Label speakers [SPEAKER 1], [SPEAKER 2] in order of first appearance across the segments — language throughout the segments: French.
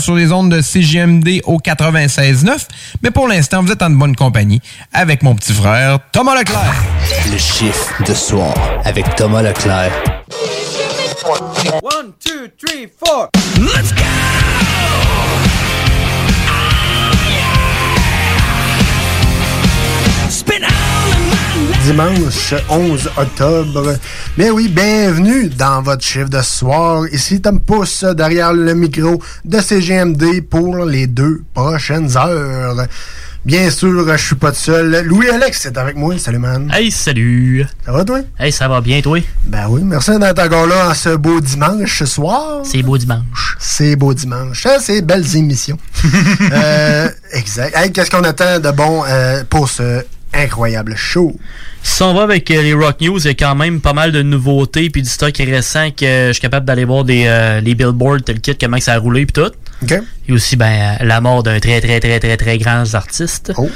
[SPEAKER 1] Sur les ondes de CGMD au 96.9. Mais pour l'instant, vous êtes en bonne compagnie avec mon petit frère Thomas Leclerc.
[SPEAKER 2] Le chiffre de soir avec Thomas Leclerc.
[SPEAKER 3] One, two, three, four.
[SPEAKER 2] Let's go!
[SPEAKER 4] Dimanche 11 octobre. Mais oui, bienvenue dans votre chiffre de ce soir. Ici Tom Pousse derrière le micro de CGMD pour les deux prochaines heures. Bien sûr, je suis pas tout seul. Louis-Alex est avec moi. Salut, man.
[SPEAKER 5] Hey, salut.
[SPEAKER 4] Ça va, toi?
[SPEAKER 5] Hey, ça va bien, toi?
[SPEAKER 4] Ben oui, merci d'être encore là en ce beau dimanche ce soir.
[SPEAKER 5] C'est beau dimanche.
[SPEAKER 4] C'est beau dimanche. Ah, c'est belles émissions. euh, exact. Hey, qu'est-ce qu'on attend de bon euh, pour ce incroyable show?
[SPEAKER 5] Si on va avec euh, les Rock News, il y a quand même pas mal de nouveautés puis du stock récent que je suis capable d'aller voir des euh, les billboards tel kit, comment ça a roulé puis tout.
[SPEAKER 4] OK.
[SPEAKER 5] Et aussi ben euh, la mort d'un très très très très très grand artiste.
[SPEAKER 4] Oh.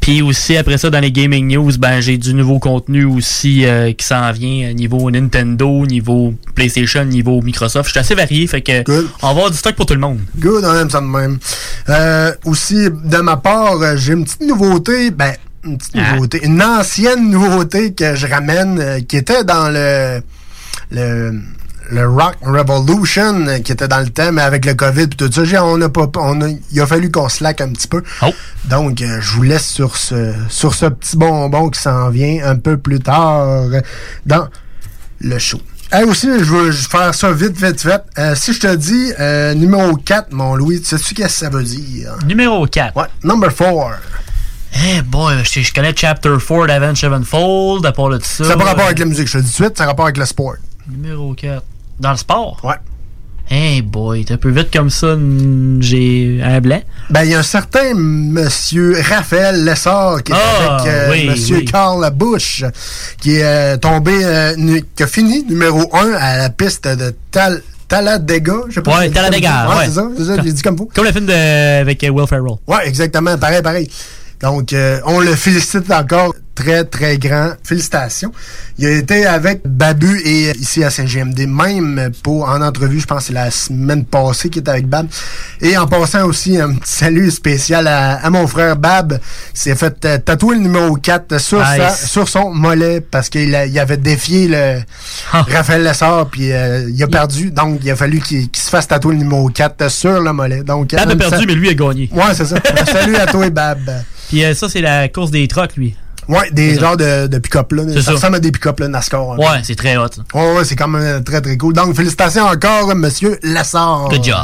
[SPEAKER 5] Puis aussi après ça dans les gaming news, ben j'ai du nouveau contenu aussi qui s'en vient niveau Nintendo, niveau PlayStation, niveau Microsoft. Je suis assez varié, fait que
[SPEAKER 4] Good.
[SPEAKER 5] on va avoir du stock pour tout le monde.
[SPEAKER 4] Good, on aime ça de même. Aussi, de ma part, j'ai une petite nouveauté. Ben, une petite
[SPEAKER 5] Ah.
[SPEAKER 4] nouveauté. Une ancienne nouveauté que je ramène, euh, qui était dans le. le le Rock Revolution euh, qui était dans le thème avec le COVID et tout ça, on a pas, on a, il a fallu qu'on slack un petit peu.
[SPEAKER 5] Oh.
[SPEAKER 4] Donc, euh, je vous laisse sur ce, sur ce petit bonbon qui s'en vient un peu plus tard dans le show. Et aussi, je veux faire ça vite, vite, vite. Euh, si je te dis euh, numéro 4, mon Louis, tu sais-tu qu'est-ce que ça veut dire?
[SPEAKER 5] Numéro 4.
[SPEAKER 4] Ouais, number 4.
[SPEAKER 5] Eh boy, je, je connais Chapter 4 d'Avenged Sevenfold, à part de ça.
[SPEAKER 4] Ça n'a pas rapport
[SPEAKER 5] euh,
[SPEAKER 4] avec la musique, je te le dis tout de suite, ça a rapport avec le sport.
[SPEAKER 5] Numéro 4. Dans le sport?
[SPEAKER 4] Ouais.
[SPEAKER 5] Hey boy, t'es un peu vite comme ça, j'ai un blanc.
[SPEAKER 4] Ben, il y a un certain monsieur Raphaël Lessard qui est
[SPEAKER 5] Ah,
[SPEAKER 4] avec euh,
[SPEAKER 5] oui,
[SPEAKER 4] monsieur
[SPEAKER 5] oui.
[SPEAKER 4] Carl Bush, qui est euh, tombé, euh, qui a fini numéro 1 à la piste de Tal Talladega. Je sais pas
[SPEAKER 5] Ouais, Talladega, ouais.
[SPEAKER 4] c'est ça, c'est ça, j'ai dit comme vous.
[SPEAKER 5] Comme le film de, avec Will Ferrell.
[SPEAKER 4] Ouais, exactement, pareil, pareil. Donc, euh, on le félicite encore. Très, très grand. Félicitations. Il a été avec Babu et euh, ici à Saint-GMD, même pour en entrevue, je pense que c'est la semaine passée qu'il était avec Bab. Et en passant aussi, un petit salut spécial à, à mon frère Bab, qui s'est fait euh, tatouer le numéro 4 sur,
[SPEAKER 5] Nice.
[SPEAKER 4] sa- sur son mollet parce qu'il il avait défié le
[SPEAKER 5] Ah.
[SPEAKER 4] Raphaël Lessard, puis euh, il a perdu. Donc, il a fallu qu'il se fasse tatouer le numéro 4 sur le mollet. Donc,
[SPEAKER 5] Bab a perdu, mais lui a gagné.
[SPEAKER 4] Ouais, c'est ça. Salut à toi, Bab.
[SPEAKER 5] Puis euh, ça, c'est la course des trucks, lui.
[SPEAKER 4] Ouais, des genres de, de pick-up là.
[SPEAKER 5] C'est
[SPEAKER 4] Ça
[SPEAKER 5] ça.
[SPEAKER 4] ressemble à des pick-up là, NASCAR. peu.
[SPEAKER 5] Ouais, c'est très hot. ça.
[SPEAKER 4] Ouais, ouais, c'est quand même très très cool. Donc, félicitations encore, monsieur Lassard.
[SPEAKER 5] Good job.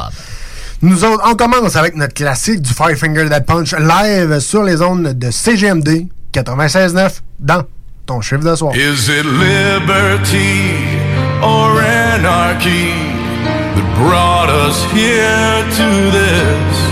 [SPEAKER 4] Nous autres, on commence avec notre classique du Five Finger Dead Punch live sur les ondes de CGMD 96.9 dans ton chiffre de soir.
[SPEAKER 6] Is it liberty or anarchy that brought us here to this?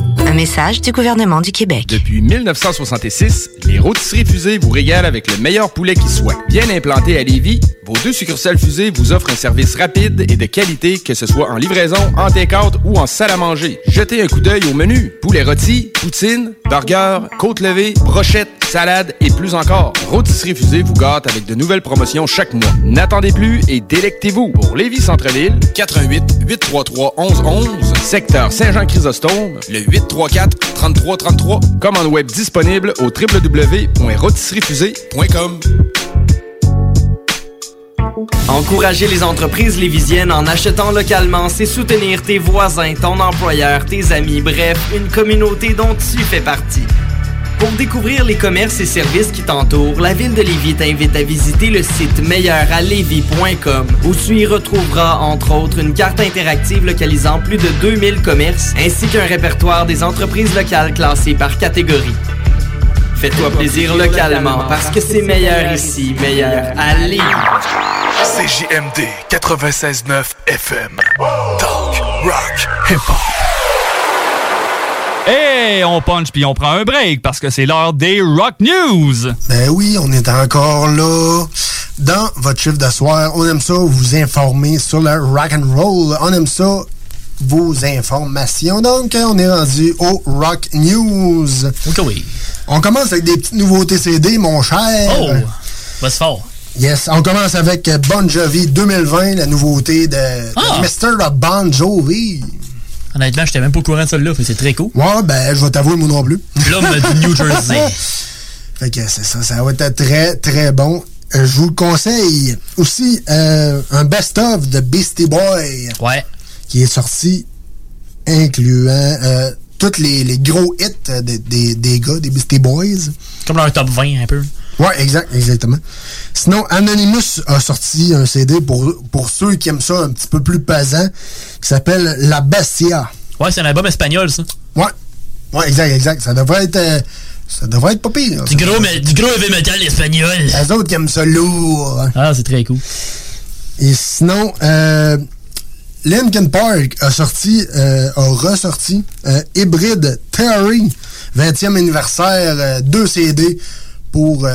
[SPEAKER 3] Un message du gouvernement du Québec.
[SPEAKER 7] Depuis 1966, les rôtisseries fusées vous régalent avec le meilleur poulet qui soit. Bien implanté à Lévis, vos deux succursales fusées vous offrent un service rapide et de qualité, que ce soit en livraison, en take-out ou en salle à manger. Jetez un coup d'œil au menu. Poulet rôti, poutine, burger, côte levée, brochette, salade et plus encore. Rôtisserie fusée vous gâte avec de nouvelles promotions chaque mois. N'attendez plus et délectez-vous. Pour Lévis Centre-Ville, 88 833 1111, secteur Saint-Jean-Chrysostome, le 834 3333. Commande web disponible au www.rôtisseriefusée.com.
[SPEAKER 8] Encourager les entreprises lévisiennes en achetant localement, c'est soutenir tes voisins, ton employeur, tes amis, bref, une communauté dont tu fais partie. Pour découvrir les commerces et services qui t'entourent, la ville de Lévis t'invite à visiter le site meilleuralevis.com où tu y retrouveras entre autres une carte interactive localisant plus de 2000 commerces ainsi qu'un répertoire des entreprises locales classées par catégorie. Fais-toi plaisir localement parce que c'est meilleur ici, meilleur à Lévis.
[SPEAKER 9] CJMD 96.9 FM. Talk, rock, hip-hop.
[SPEAKER 10] Et on punch puis on prend un break parce que c'est l'heure des Rock News.
[SPEAKER 4] Ben oui, on est encore là. Dans votre chiffre de soir, on aime ça vous informer sur le rock and roll. On aime ça vos informations. Donc, on est rendu au Rock News.
[SPEAKER 5] Ok, oui.
[SPEAKER 4] On commence avec des petites nouveautés CD, mon cher.
[SPEAKER 5] Oh! Va-se fort.
[SPEAKER 4] Yes, on commence avec Bon Jovi 2020, la nouveauté de,
[SPEAKER 5] Ah!
[SPEAKER 4] de Mr. Bon Jovi.
[SPEAKER 5] Honnêtement, j'étais même pas au courant de ça là, c'est très cool.
[SPEAKER 4] Ouais, ben, je vais t'avouer, moi non plus.
[SPEAKER 5] L'homme du New Jersey.
[SPEAKER 4] Fait que c'est ça, ça va être très, très bon. Euh, je vous le conseille. Aussi, euh, un best-of de Beastie Boy.
[SPEAKER 5] Ouais.
[SPEAKER 4] Qui est sorti, incluant euh, tous les, les gros hits des, des, des gars, des Beastie Boys.
[SPEAKER 5] Comme leur top 20 un peu.
[SPEAKER 4] Ouais, exact, exactement. Sinon, Anonymous a sorti un CD pour, pour ceux qui aiment ça un petit peu plus pesant, qui s'appelle La Bestia.
[SPEAKER 5] Ouais, c'est un album espagnol, ça.
[SPEAKER 4] Ouais. Ouais, exact, exact. Ça devrait être. euh, ça devrait être pas pire.
[SPEAKER 5] Du gros, mais, du gros heavy metal espagnol.
[SPEAKER 4] Les autres qui aiment ça lourd.
[SPEAKER 5] Ah, c'est très cool.
[SPEAKER 4] Et sinon, euh, Linkin Park a sorti, euh, a ressorti euh, Hybrid Theory, 20e anniversaire, euh, deux CD pour. euh,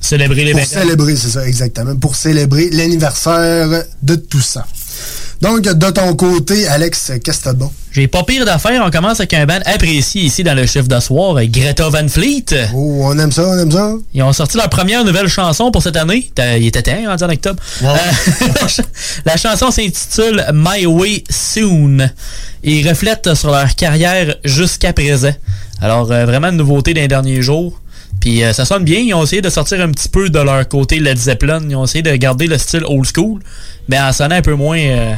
[SPEAKER 5] Célébrer les
[SPEAKER 4] pour
[SPEAKER 5] 20 ans.
[SPEAKER 4] célébrer, c'est ça, exactement. Pour célébrer l'anniversaire de tout ça. Donc, de ton côté, Alex, qu'est-ce que t'as de bon?
[SPEAKER 5] J'ai pas pire d'affaires. On commence avec un band apprécié ici dans le chef de soir, euh, Greta Van Fleet.
[SPEAKER 4] Oh, on aime ça, on aime ça.
[SPEAKER 5] Ils ont sorti leur première nouvelle chanson pour cette année. Il était temps, rendu en octobre. Euh, la ch- la chanson s'intitule My Way Soon et reflète sur leur carrière jusqu'à présent. Alors, euh, vraiment une nouveauté d'un dernier jour. Puis euh, ça sonne bien. Ils ont essayé de sortir un petit peu de leur côté Led Zeppelin. Ils ont essayé de garder le style old school, mais en sonnant un peu moins euh,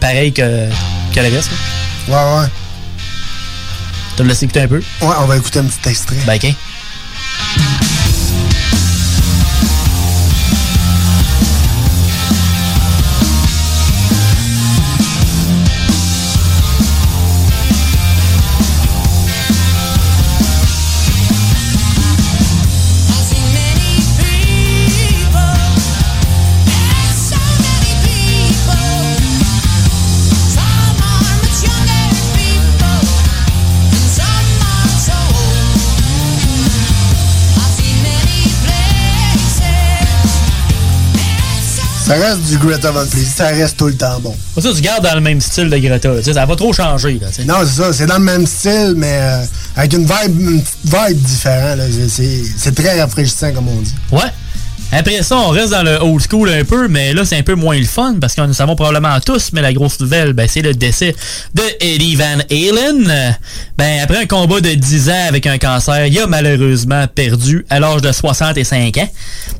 [SPEAKER 5] pareil que, que le reste. là.
[SPEAKER 4] Ouais, ouais.
[SPEAKER 5] Tu le laisses écouter un peu?
[SPEAKER 4] Ouais, on va écouter un petit extrait.
[SPEAKER 5] Ben, ok.
[SPEAKER 4] Ça reste du Greta Van Fleet, ça reste tout le temps bon.
[SPEAKER 5] Ça, tu gardes dans le même style de Greta. Ça n'a pas trop changé. Là.
[SPEAKER 4] Non, c'est ça, c'est dans le même style, mais euh, avec une vibe, une vibe différente. c'est très rafraîchissant, comme on dit.
[SPEAKER 5] Ouais. Après ça, on reste dans le old school un peu, mais là, c'est un peu moins le fun parce qu'on le savons probablement tous, mais la grosse nouvelle, ben, c'est le décès de Eddie Van Halen. Ben, après un combat de 10 ans avec un cancer, il a malheureusement perdu à l'âge de 65 ans.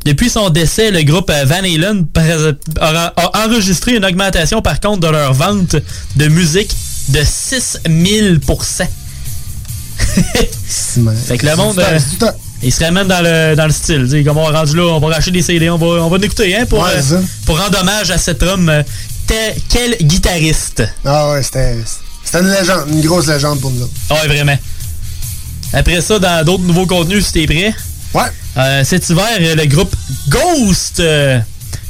[SPEAKER 5] Depuis son décès, le groupe Van Halen a, a enregistré une augmentation par contre de leur vente de musique de 6000 Fait que le monde, euh, il serait même dans le, dans le style. tu sais, Comme on est rendu là, on va racheter des CD, on va, on va l'écouter hein, pour,
[SPEAKER 4] Ouais,
[SPEAKER 5] euh,
[SPEAKER 4] ça.
[SPEAKER 5] pour rendre hommage à cet homme. euh, quel guitariste?
[SPEAKER 4] Ah ouais, c'était une légende, une grosse légende pour nous autres.
[SPEAKER 5] Ouais, vraiment. Après ça, dans d'autres nouveaux contenus, si t'es prêt?
[SPEAKER 4] Ouais.
[SPEAKER 5] cet hiver, euh, le groupe Ghost, euh,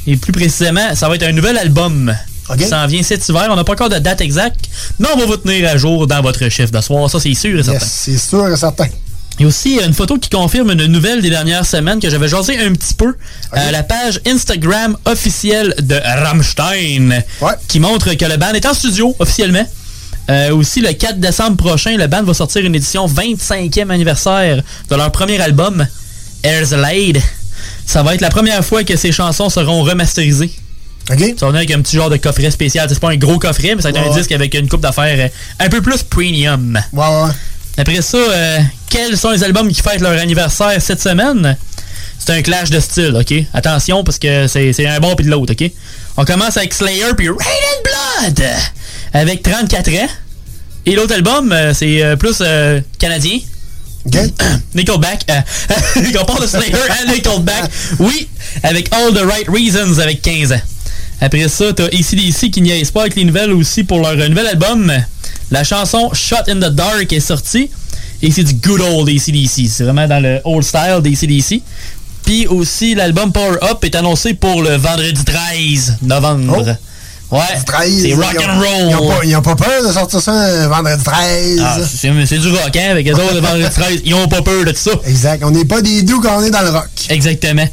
[SPEAKER 5] et plus précisément, ça va être un nouvel album. qui s'en vient cet hiver. On n'a pas encore de date exacte, mais on va vous tenir à jour dans votre chiffre de soir. Ça, c'est sûr et certain.
[SPEAKER 4] c'est sûr et certain.
[SPEAKER 5] Il y a aussi une photo qui confirme une nouvelle des dernières semaines que j'avais jasé un petit peu. Euh, la page Instagram officielle de Rammstein qui montre que le band est en studio officiellement. Euh, aussi, le 4 décembre prochain, le band va sortir une édition 25e anniversaire de leur premier album, Airzlaid. Ça va être la première fois que ces chansons seront remasterisées.
[SPEAKER 4] OK.
[SPEAKER 5] Ça va venir avec un petit genre de coffret spécial. C'est pas un gros coffret, mais ça va être
[SPEAKER 4] Ouais,
[SPEAKER 5] un disque avec une coupe d'affaires un peu plus premium.
[SPEAKER 4] Ouais, ouais.
[SPEAKER 5] Après ça, euh, quels sont les albums qui fêtent leur anniversaire cette semaine? C'est un clash de style, OK? Attention, parce que c'est c'est un bon puis de l'autre, OK? On commence avec Slayer puis Rain and Blood avec 34 ans. Et l'autre album, euh, c'est euh, plus euh, canadien. Nickelback. Euh, on parle de Slayer à Nickelback. Oui, avec All the Right Reasons avec 15 ans. Après ça, t'as ACDC qui niaise pas avec les nouvelles aussi pour leur euh, nouvel album. La chanson Shot in the Dark est sortie. Et c'est du good old ACDC. C'est vraiment dans le old style d'ACDC. Puis aussi, l'album Power Up est annoncé pour le vendredi 13 novembre. Ouais, c'est rock and roll.
[SPEAKER 4] Ils ont, pas, peur de sortir ça un vendredi 13.
[SPEAKER 5] Ah, c'est du rock, hein, avec les autres, le vendredi 13, ils ont pas peur de tout ça.
[SPEAKER 4] Exact. On n'est pas des doux quand on est dans le rock.
[SPEAKER 5] Exactement.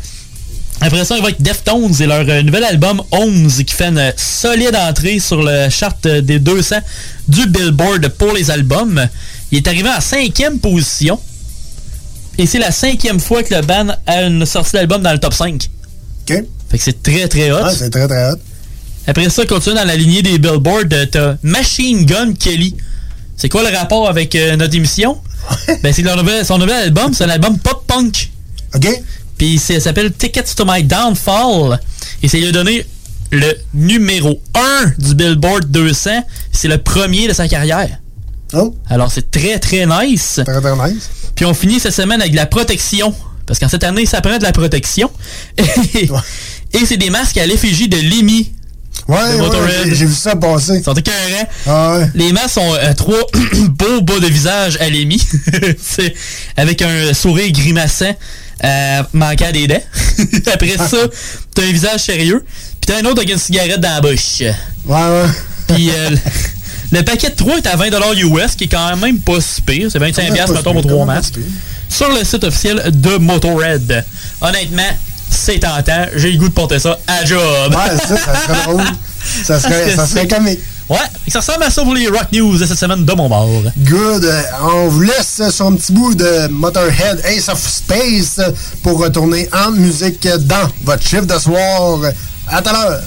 [SPEAKER 5] Après ça, il va avec Deftones et leur euh, nouvel album 11 qui fait une solide entrée sur le chart euh, des 200 du Billboard pour les albums. Il est arrivé en cinquième position. Et c'est la cinquième fois que le band a une sortie d'album dans le top 5.
[SPEAKER 4] OK.
[SPEAKER 5] Fait que c'est très très hot.
[SPEAKER 4] Ouais, c'est très très hot.
[SPEAKER 5] Après ça, continue dans la lignée des Billboard, euh, t'as Machine Gun Kelly. C'est quoi le rapport avec euh, notre émission? ben, c'est leur nouvel- son nouvel album, c'est un album pop-punk.
[SPEAKER 4] OK.
[SPEAKER 5] Puis ça s'appelle Tickets to My Downfall. Et c'est lui a donné le numéro 1 du Billboard 200. C'est le premier de sa carrière.
[SPEAKER 4] Oh.
[SPEAKER 5] Alors c'est très très nice.
[SPEAKER 4] Très très nice.
[SPEAKER 5] Puis on finit cette semaine avec de la protection. Parce qu'en cette année, ça prend de la protection. Et c'est des masques à l'effigie de Lemmy.
[SPEAKER 4] Ouais, ouais, j'ai- vu ça passer.
[SPEAKER 5] Ils sont écœurants.
[SPEAKER 4] Ah ouais.
[SPEAKER 5] Les masques sont euh, trois beaux bas de visage à Lemmy. Avec un sourire grimaçant euh, manquant des dents. Après ça, t'as un visage sérieux. Puis t'as un autre avec une cigarette dans la bouche.
[SPEAKER 4] Ouais, ouais.
[SPEAKER 5] Puis euh, le paquet de 3 est à 20$ US, qui est quand même pas si pire. C'est 25$
[SPEAKER 4] Quand même
[SPEAKER 5] piastres, mettons, pour
[SPEAKER 4] pire,
[SPEAKER 5] 3
[SPEAKER 4] quand même
[SPEAKER 5] masques. Sur le site officiel de Motorhead. Honnêtement, c'est tentant. J'ai le goût de porter ça à job.
[SPEAKER 4] Ouais, ça, ça serait drôle. Ça serait, ça comique.
[SPEAKER 5] Ouais, et ça ressemble à ça pour les Rock News de cette semaine de mon bord.
[SPEAKER 4] Good. On vous laisse sur un petit bout de Motorhead Ace of Space pour retourner en musique dans votre chiffre de soir. À tout à l'heure.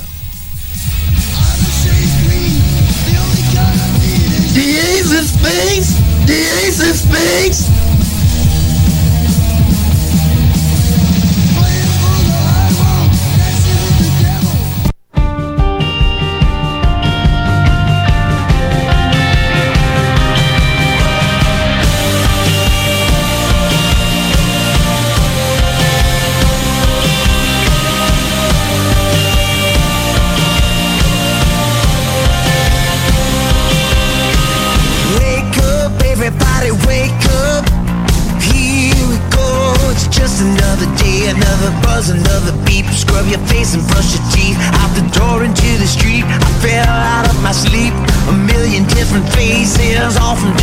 [SPEAKER 11] The ace of space! The ace of space!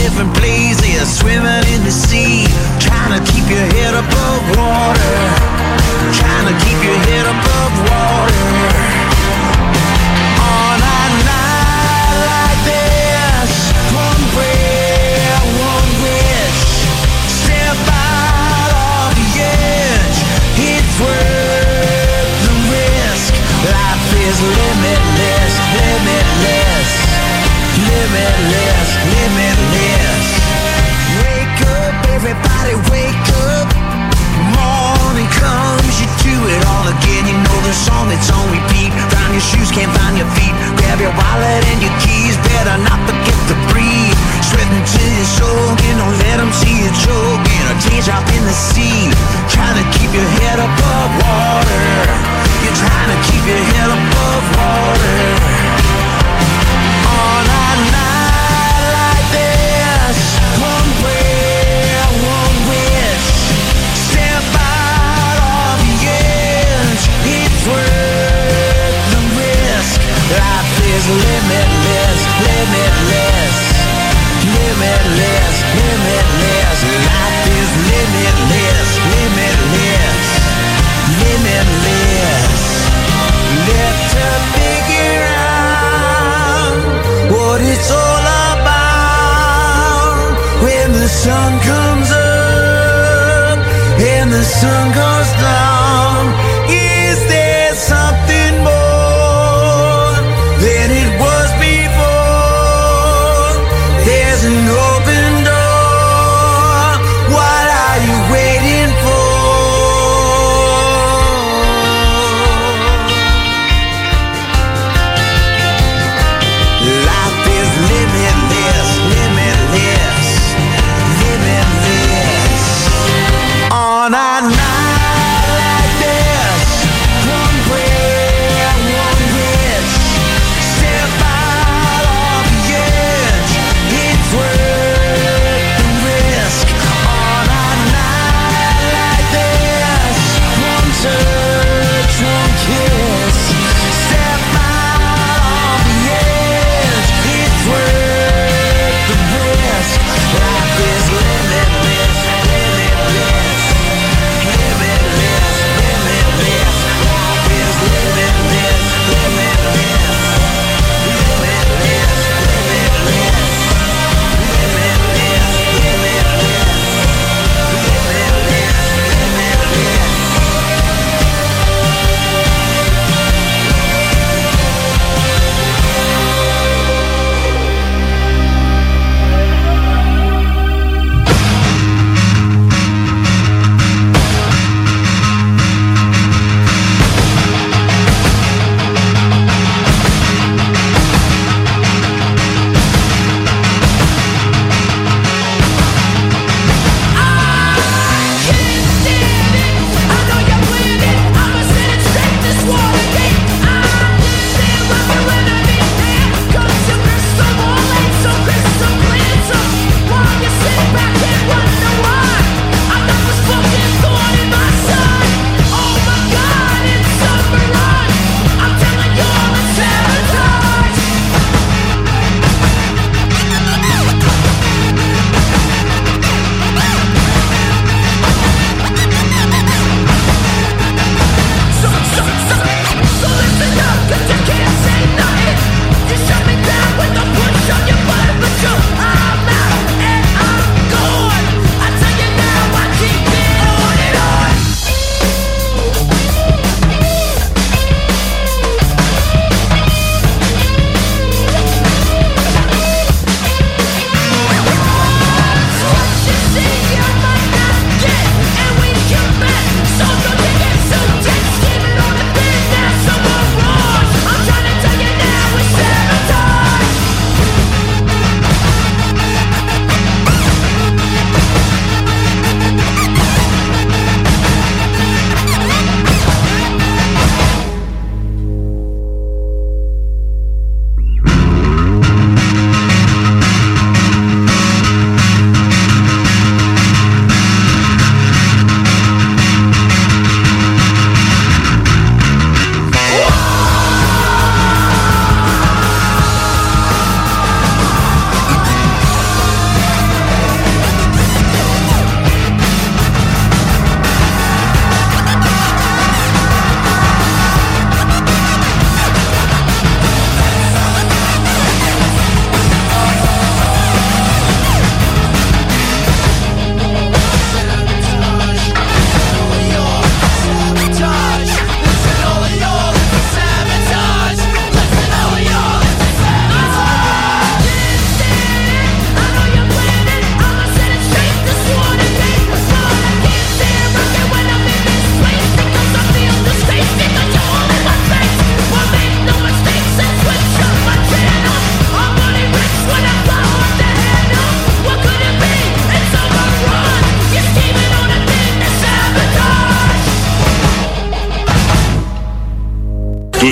[SPEAKER 12] Different places. Swimming in the sea. Trying to keep your head above water. a song that's on repeat. Found your shoes, can't find your feet. Grab your wallet and your keys. Better not forget to
[SPEAKER 13] breathe. Sweating to your soul And don't let them see you choke. In a teardrop in the sea Trying to keep your head above water. You're trying to keep your head above water. All night long. Limitless, limitless, limitless, limitless. Life is limitless, limitless, limitless. Let's figure out what it's all about when the sun comes up and the sun goes
[SPEAKER 12] down.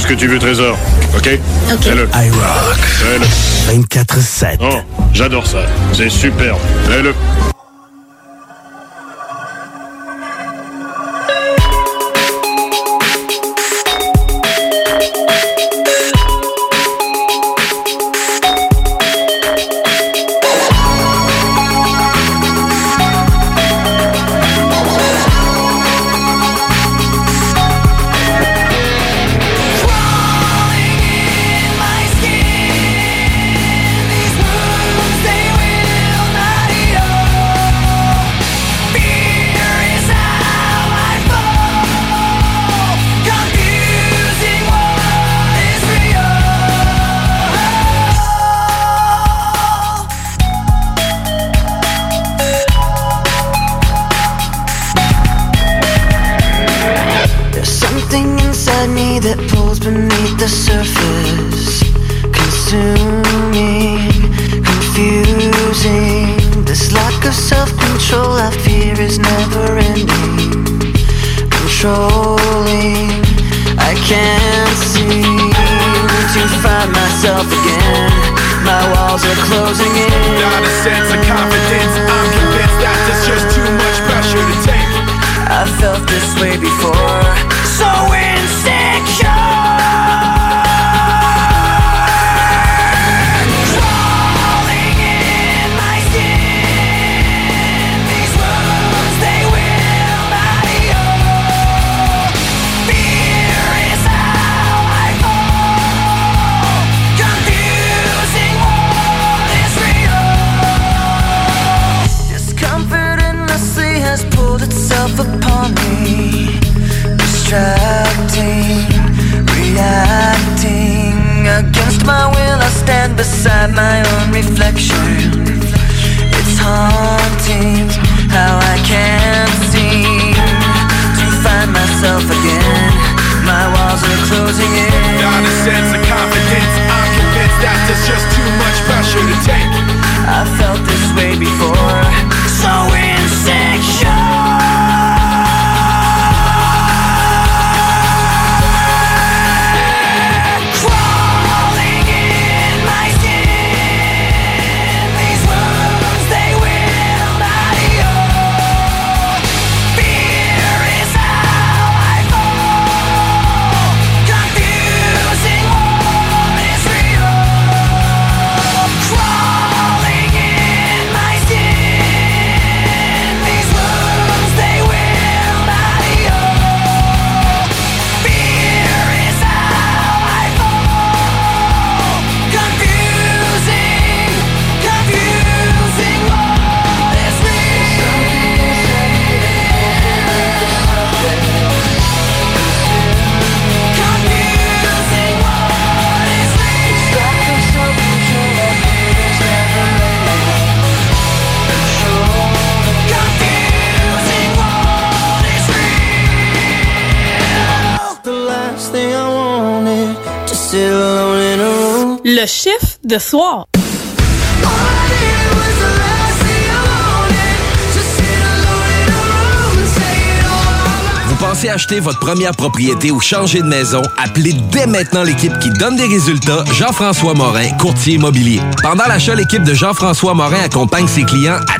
[SPEAKER 12] Ce que tu veux, Trésor. OK?
[SPEAKER 14] OK.
[SPEAKER 12] Fais-le.
[SPEAKER 14] I rock.
[SPEAKER 12] Fais-le.
[SPEAKER 14] 24-7.
[SPEAKER 12] Oh, j'adore ça. C'est superbe. Fais-le.
[SPEAKER 14] De soir.
[SPEAKER 15] Vous pensez acheter votre première propriété ou changer de maison? Appelez dès maintenant l'équipe qui donne des résultats, Jean-François Morin, courtier immobilier. Pendant l'achat, l'équipe de Jean-François Morin accompagne ses clients à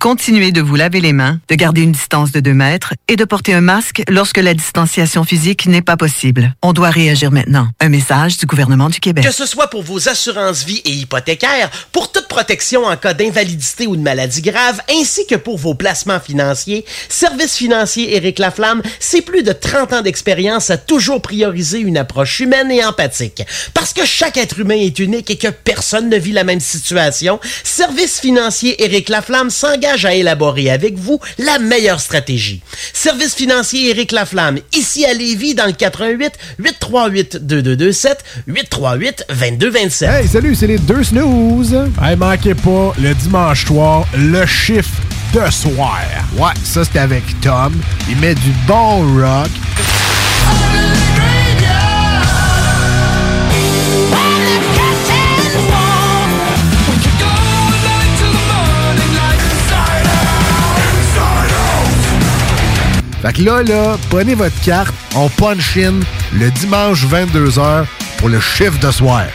[SPEAKER 16] Continuez de vous laver les mains, de garder une distance de 2 mètres et de porter un masque lorsque la distanciation physique n'est pas possible. On doit réagir maintenant. Un message du gouvernement du Québec.
[SPEAKER 17] Que ce soit pour vos assurances vie et hypothécaires, pour toute protection en cas d'invalidité ou de maladie grave, ainsi que pour
[SPEAKER 14] vos placements financiers, Service financier Éric Laflamme, c'est plus de 30 ans d'expérience à toujours prioriser une approche humaine et empathique. Parce que chaque être humain est unique et que personne ne vit la même situation, Service financier Éric Laflamme s'engage à élaborer avec vous la meilleure stratégie. Service financier Éric Laflamme, ici à Lévis, dans le 88 838 2227 838 2227.
[SPEAKER 17] Hey, salut, c'est les deux snooze. Hey, manquez pas, le dimanche soir, le chiffre de soir. Ouais, ça c'est avec Tom. Il met du bon rock. Fait que là, là, prenez votre carte, on punch in le dimanche 22h pour le chiffre de soir.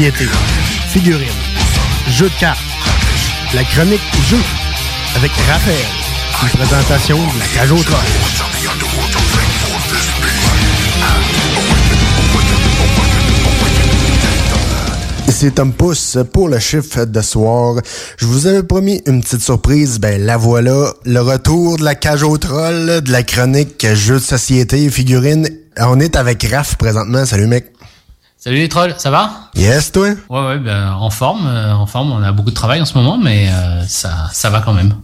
[SPEAKER 4] Société, figurines, jeux de cartes, la chronique jeu avec Raphaël, une présentation de la cage au trône. Ici Tom Pousse pour le chiffre de soir. Je vous avais promis une petite surprise, ben la voilà, le retour de la cage au troll, de la chronique jeux de société et figurines. On est avec Raph présentement, salut mec.
[SPEAKER 18] Salut les trolls, ça va?
[SPEAKER 4] Yes toi?
[SPEAKER 18] Ouais ouais, ben, en forme, euh, en forme. On a beaucoup de travail en ce moment, mais euh, ça, ça va quand même.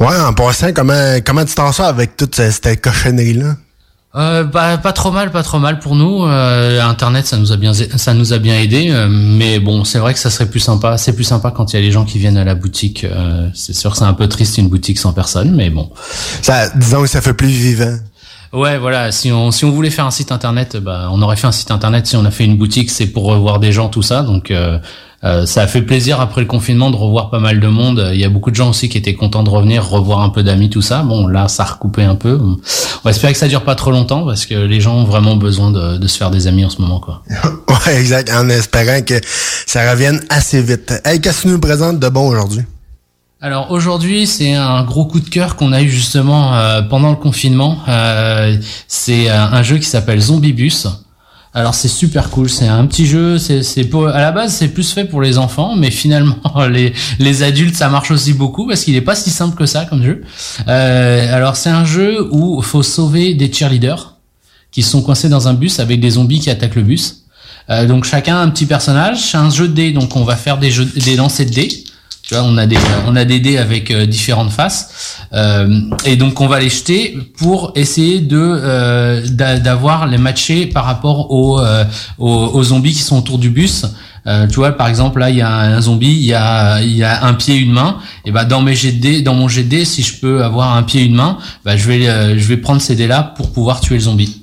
[SPEAKER 4] Ouais, en passant, comment, comment tu t'en sors avec toute cette, cochonnerie-là?
[SPEAKER 18] Euh, bah, pas trop mal, pas trop mal pour nous. Euh, Internet, ça nous a bien, ça nous a bien aidé. euh, mais bon, c'est vrai que ça serait plus sympa. C'est plus sympa quand il y a les gens qui viennent à la boutique. euh, c'est sûr que c'est un peu triste une boutique sans personne, mais bon.
[SPEAKER 4] Ça, disons que ça fait plus vivant.
[SPEAKER 18] Ouais, voilà. Si on si on voulait faire un site internet, bah, on aurait fait un site internet. Si on a fait une boutique, c'est pour revoir des gens, tout ça. Donc euh, euh, ça a fait plaisir après le confinement de revoir pas mal de monde. Il y a beaucoup de gens aussi qui étaient contents de revenir, revoir un peu d'amis, tout ça. Bon, là, ça a recoupé un peu. On va espérer que ça dure pas trop longtemps parce que les gens ont vraiment besoin de, se faire des amis en ce moment, quoi.
[SPEAKER 4] Ouais, exact, en espérant que ça revienne assez vite. Hey, qu'est-ce que tu nous présentes de bon aujourd'hui?
[SPEAKER 18] Alors aujourd'hui, c'est un gros coup de cœur qu'on a eu justement euh, pendant le confinement. Euh, c'est euh, un jeu qui s'appelle Zombibus. Alors c'est super cool, c'est un petit jeu, c'est pour- à la base c'est plus fait pour les enfants, mais finalement les adultes ça marche aussi beaucoup parce qu'il est pas si simple que ça comme jeu. Alors c'est un jeu où faut sauver des cheerleaders qui sont coincés dans un bus avec des zombies qui attaquent le bus. Donc chacun un petit personnage, c'est un jeu de dés, donc on va faire des jeux, des lancers de dés. On a des on a des dés avec euh, différentes faces, Euh, et donc on va les jeter pour essayer de euh, d'a- d'avoir les matchés par rapport aux, aux zombies qui sont autour du bus. Tu vois, par exemple, là, il y a un zombie, il y a, y a un pied, une main. Et bah, dans mes jets de dés, dans mon jet de dés, si je peux avoir un pied, une main, bah, je vais, je vais prendre ces dés-là pour pouvoir tuer le zombie.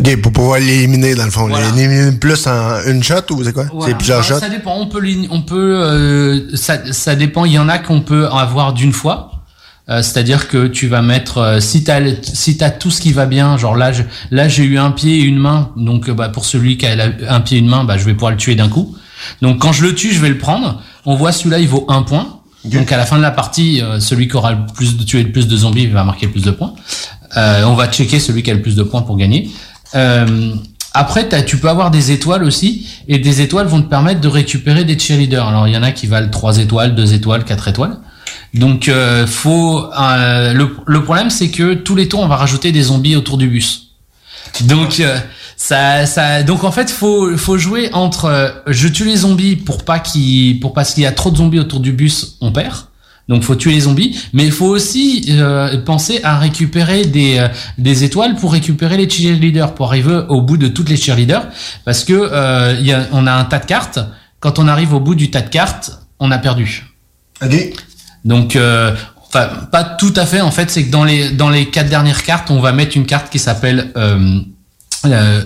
[SPEAKER 4] Ok, pour pouvoir l'éliminer dans le fond. L'éliminer plus en une shot ou c'est quoi?
[SPEAKER 18] Voilà.
[SPEAKER 4] C'est plusieurs
[SPEAKER 18] Alors,
[SPEAKER 4] shots?
[SPEAKER 18] Ça dépend. On peut, on peut, euh, ça, ça dépend. Il y en a qu'on peut avoir d'une fois. Euh, C'est-à-dire que tu vas mettre, euh, si t'as, si t'as tout ce qui va bien, genre là, je- là j'ai eu un pied et une main, donc euh, bah, pour celui qui a un pied et une main, bah, je vais pouvoir le tuer d'un coup. Donc quand je le tue, je vais le prendre. On voit celui-là, il vaut un point. Donc à la fin de la partie, euh, celui qui aura le plus de tué le plus de zombies va marquer le plus de points. Euh, on va checker celui qui a le plus de points pour gagner. Euh, après, tu peux avoir des étoiles aussi, et des étoiles vont te permettre de récupérer des cheerleaders. Alors, il y en a qui valent 3 étoiles, 2 étoiles, 4 étoiles. Donc, euh, faut. euh, le, le problème, c'est que tous les tours, on va rajouter des zombies autour du bus. Donc, euh, ça, ça, donc en fait, faut, faut jouer entre euh, je tue les zombies pour pas qu'ils, pour parce qu'il y a trop de zombies autour du bus, on perd. Donc faut tuer les zombies, mais il faut aussi euh, penser à récupérer des, euh, des étoiles pour récupérer les cheerleaders, pour arriver au bout de toutes les cheerleaders, parce que euh, il y a, on a un tas de cartes. Quand on arrive au bout du tas de cartes, on a perdu.
[SPEAKER 4] Ok.
[SPEAKER 18] Donc, euh, enfin, pas tout à fait. En fait, c'est que dans les dans les quatre dernières cartes, on va mettre une carte qui s'appelle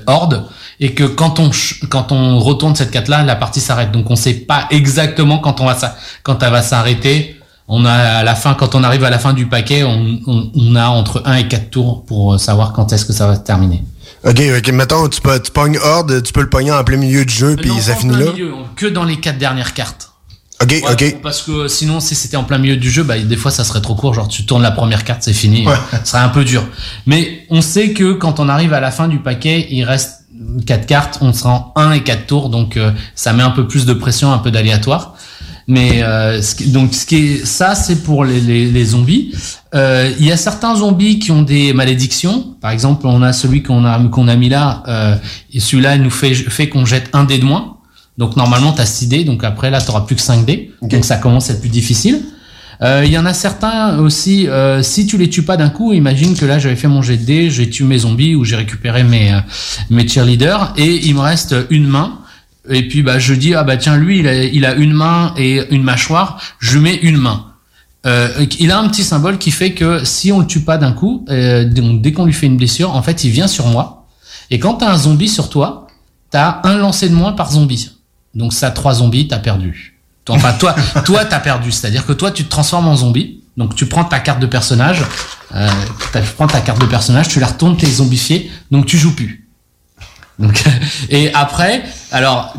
[SPEAKER 18] Horde, et que quand on ch- quand on retourne cette carte-là, la partie s'arrête. Donc, on sait pas exactement quand on va quand elle va s'arrêter. On a à la fin, quand on arrive à la fin du paquet, on, on, on a entre 1 et 4 tours pour savoir quand est-ce que ça va se terminer.
[SPEAKER 4] Ok, ok, mettons, tu, peux, tu pognes Horde, tu peux le pogner en plein milieu du jeu, puis ça
[SPEAKER 18] En
[SPEAKER 4] finit
[SPEAKER 18] plein
[SPEAKER 4] là.
[SPEAKER 18] milieu, que dans les quatre dernières cartes.
[SPEAKER 4] Ok,
[SPEAKER 18] Ouais,
[SPEAKER 4] ok.
[SPEAKER 18] Parce que sinon, si c'était en plein milieu du jeu, bah, des fois, ça serait trop court. Genre, tu tournes la première carte, c'est fini.
[SPEAKER 4] Ouais.
[SPEAKER 18] Serait un peu dur. Mais on sait que quand on arrive à la fin du paquet, il reste quatre cartes. On sera en 1 et 4 tours. Donc, euh, ça met un peu plus de pression, un peu d'aléatoire. Mais euh, ce donc ce qui est ça c'est pour les, les, les zombies. Euh, Il y a certains zombies qui ont des malédictions. Par exemple, on a celui qu'on a qu'on a mis là. Euh, et celui-là il nous fait fait qu'on jette un dé de moins. Donc normalement t'as 6 dés. Donc après là t'auras plus que 5 dés. Donc ça commence à être plus difficile. Euh, Il y en a certains aussi, euh, si tu les tues pas d'un coup, imagine que là j'avais fait mon jet de dés, j'ai tué mes zombies ou j'ai récupéré mes, euh, mes cheerleaders et il me reste une main. Et puis bah je dis ah bah tiens lui il a, il a une main et une mâchoire, je mets une main. Euh, il a un petit symbole qui fait que si on le tue pas d'un coup, euh, donc dès qu'on lui fait une blessure, en fait il vient sur moi. Et quand t'as un zombie sur toi, t'as un lancer de moins par zombie. Donc ça trois zombies, t'as perdu. Enfin toi, toi t'as perdu. C'est-à-dire que toi tu te transformes en zombie. Donc tu prends ta carte de personnage, euh, tu prends ta carte de personnage, tu la retournes, t'es zombifié, donc tu joues plus. Donc, et après, alors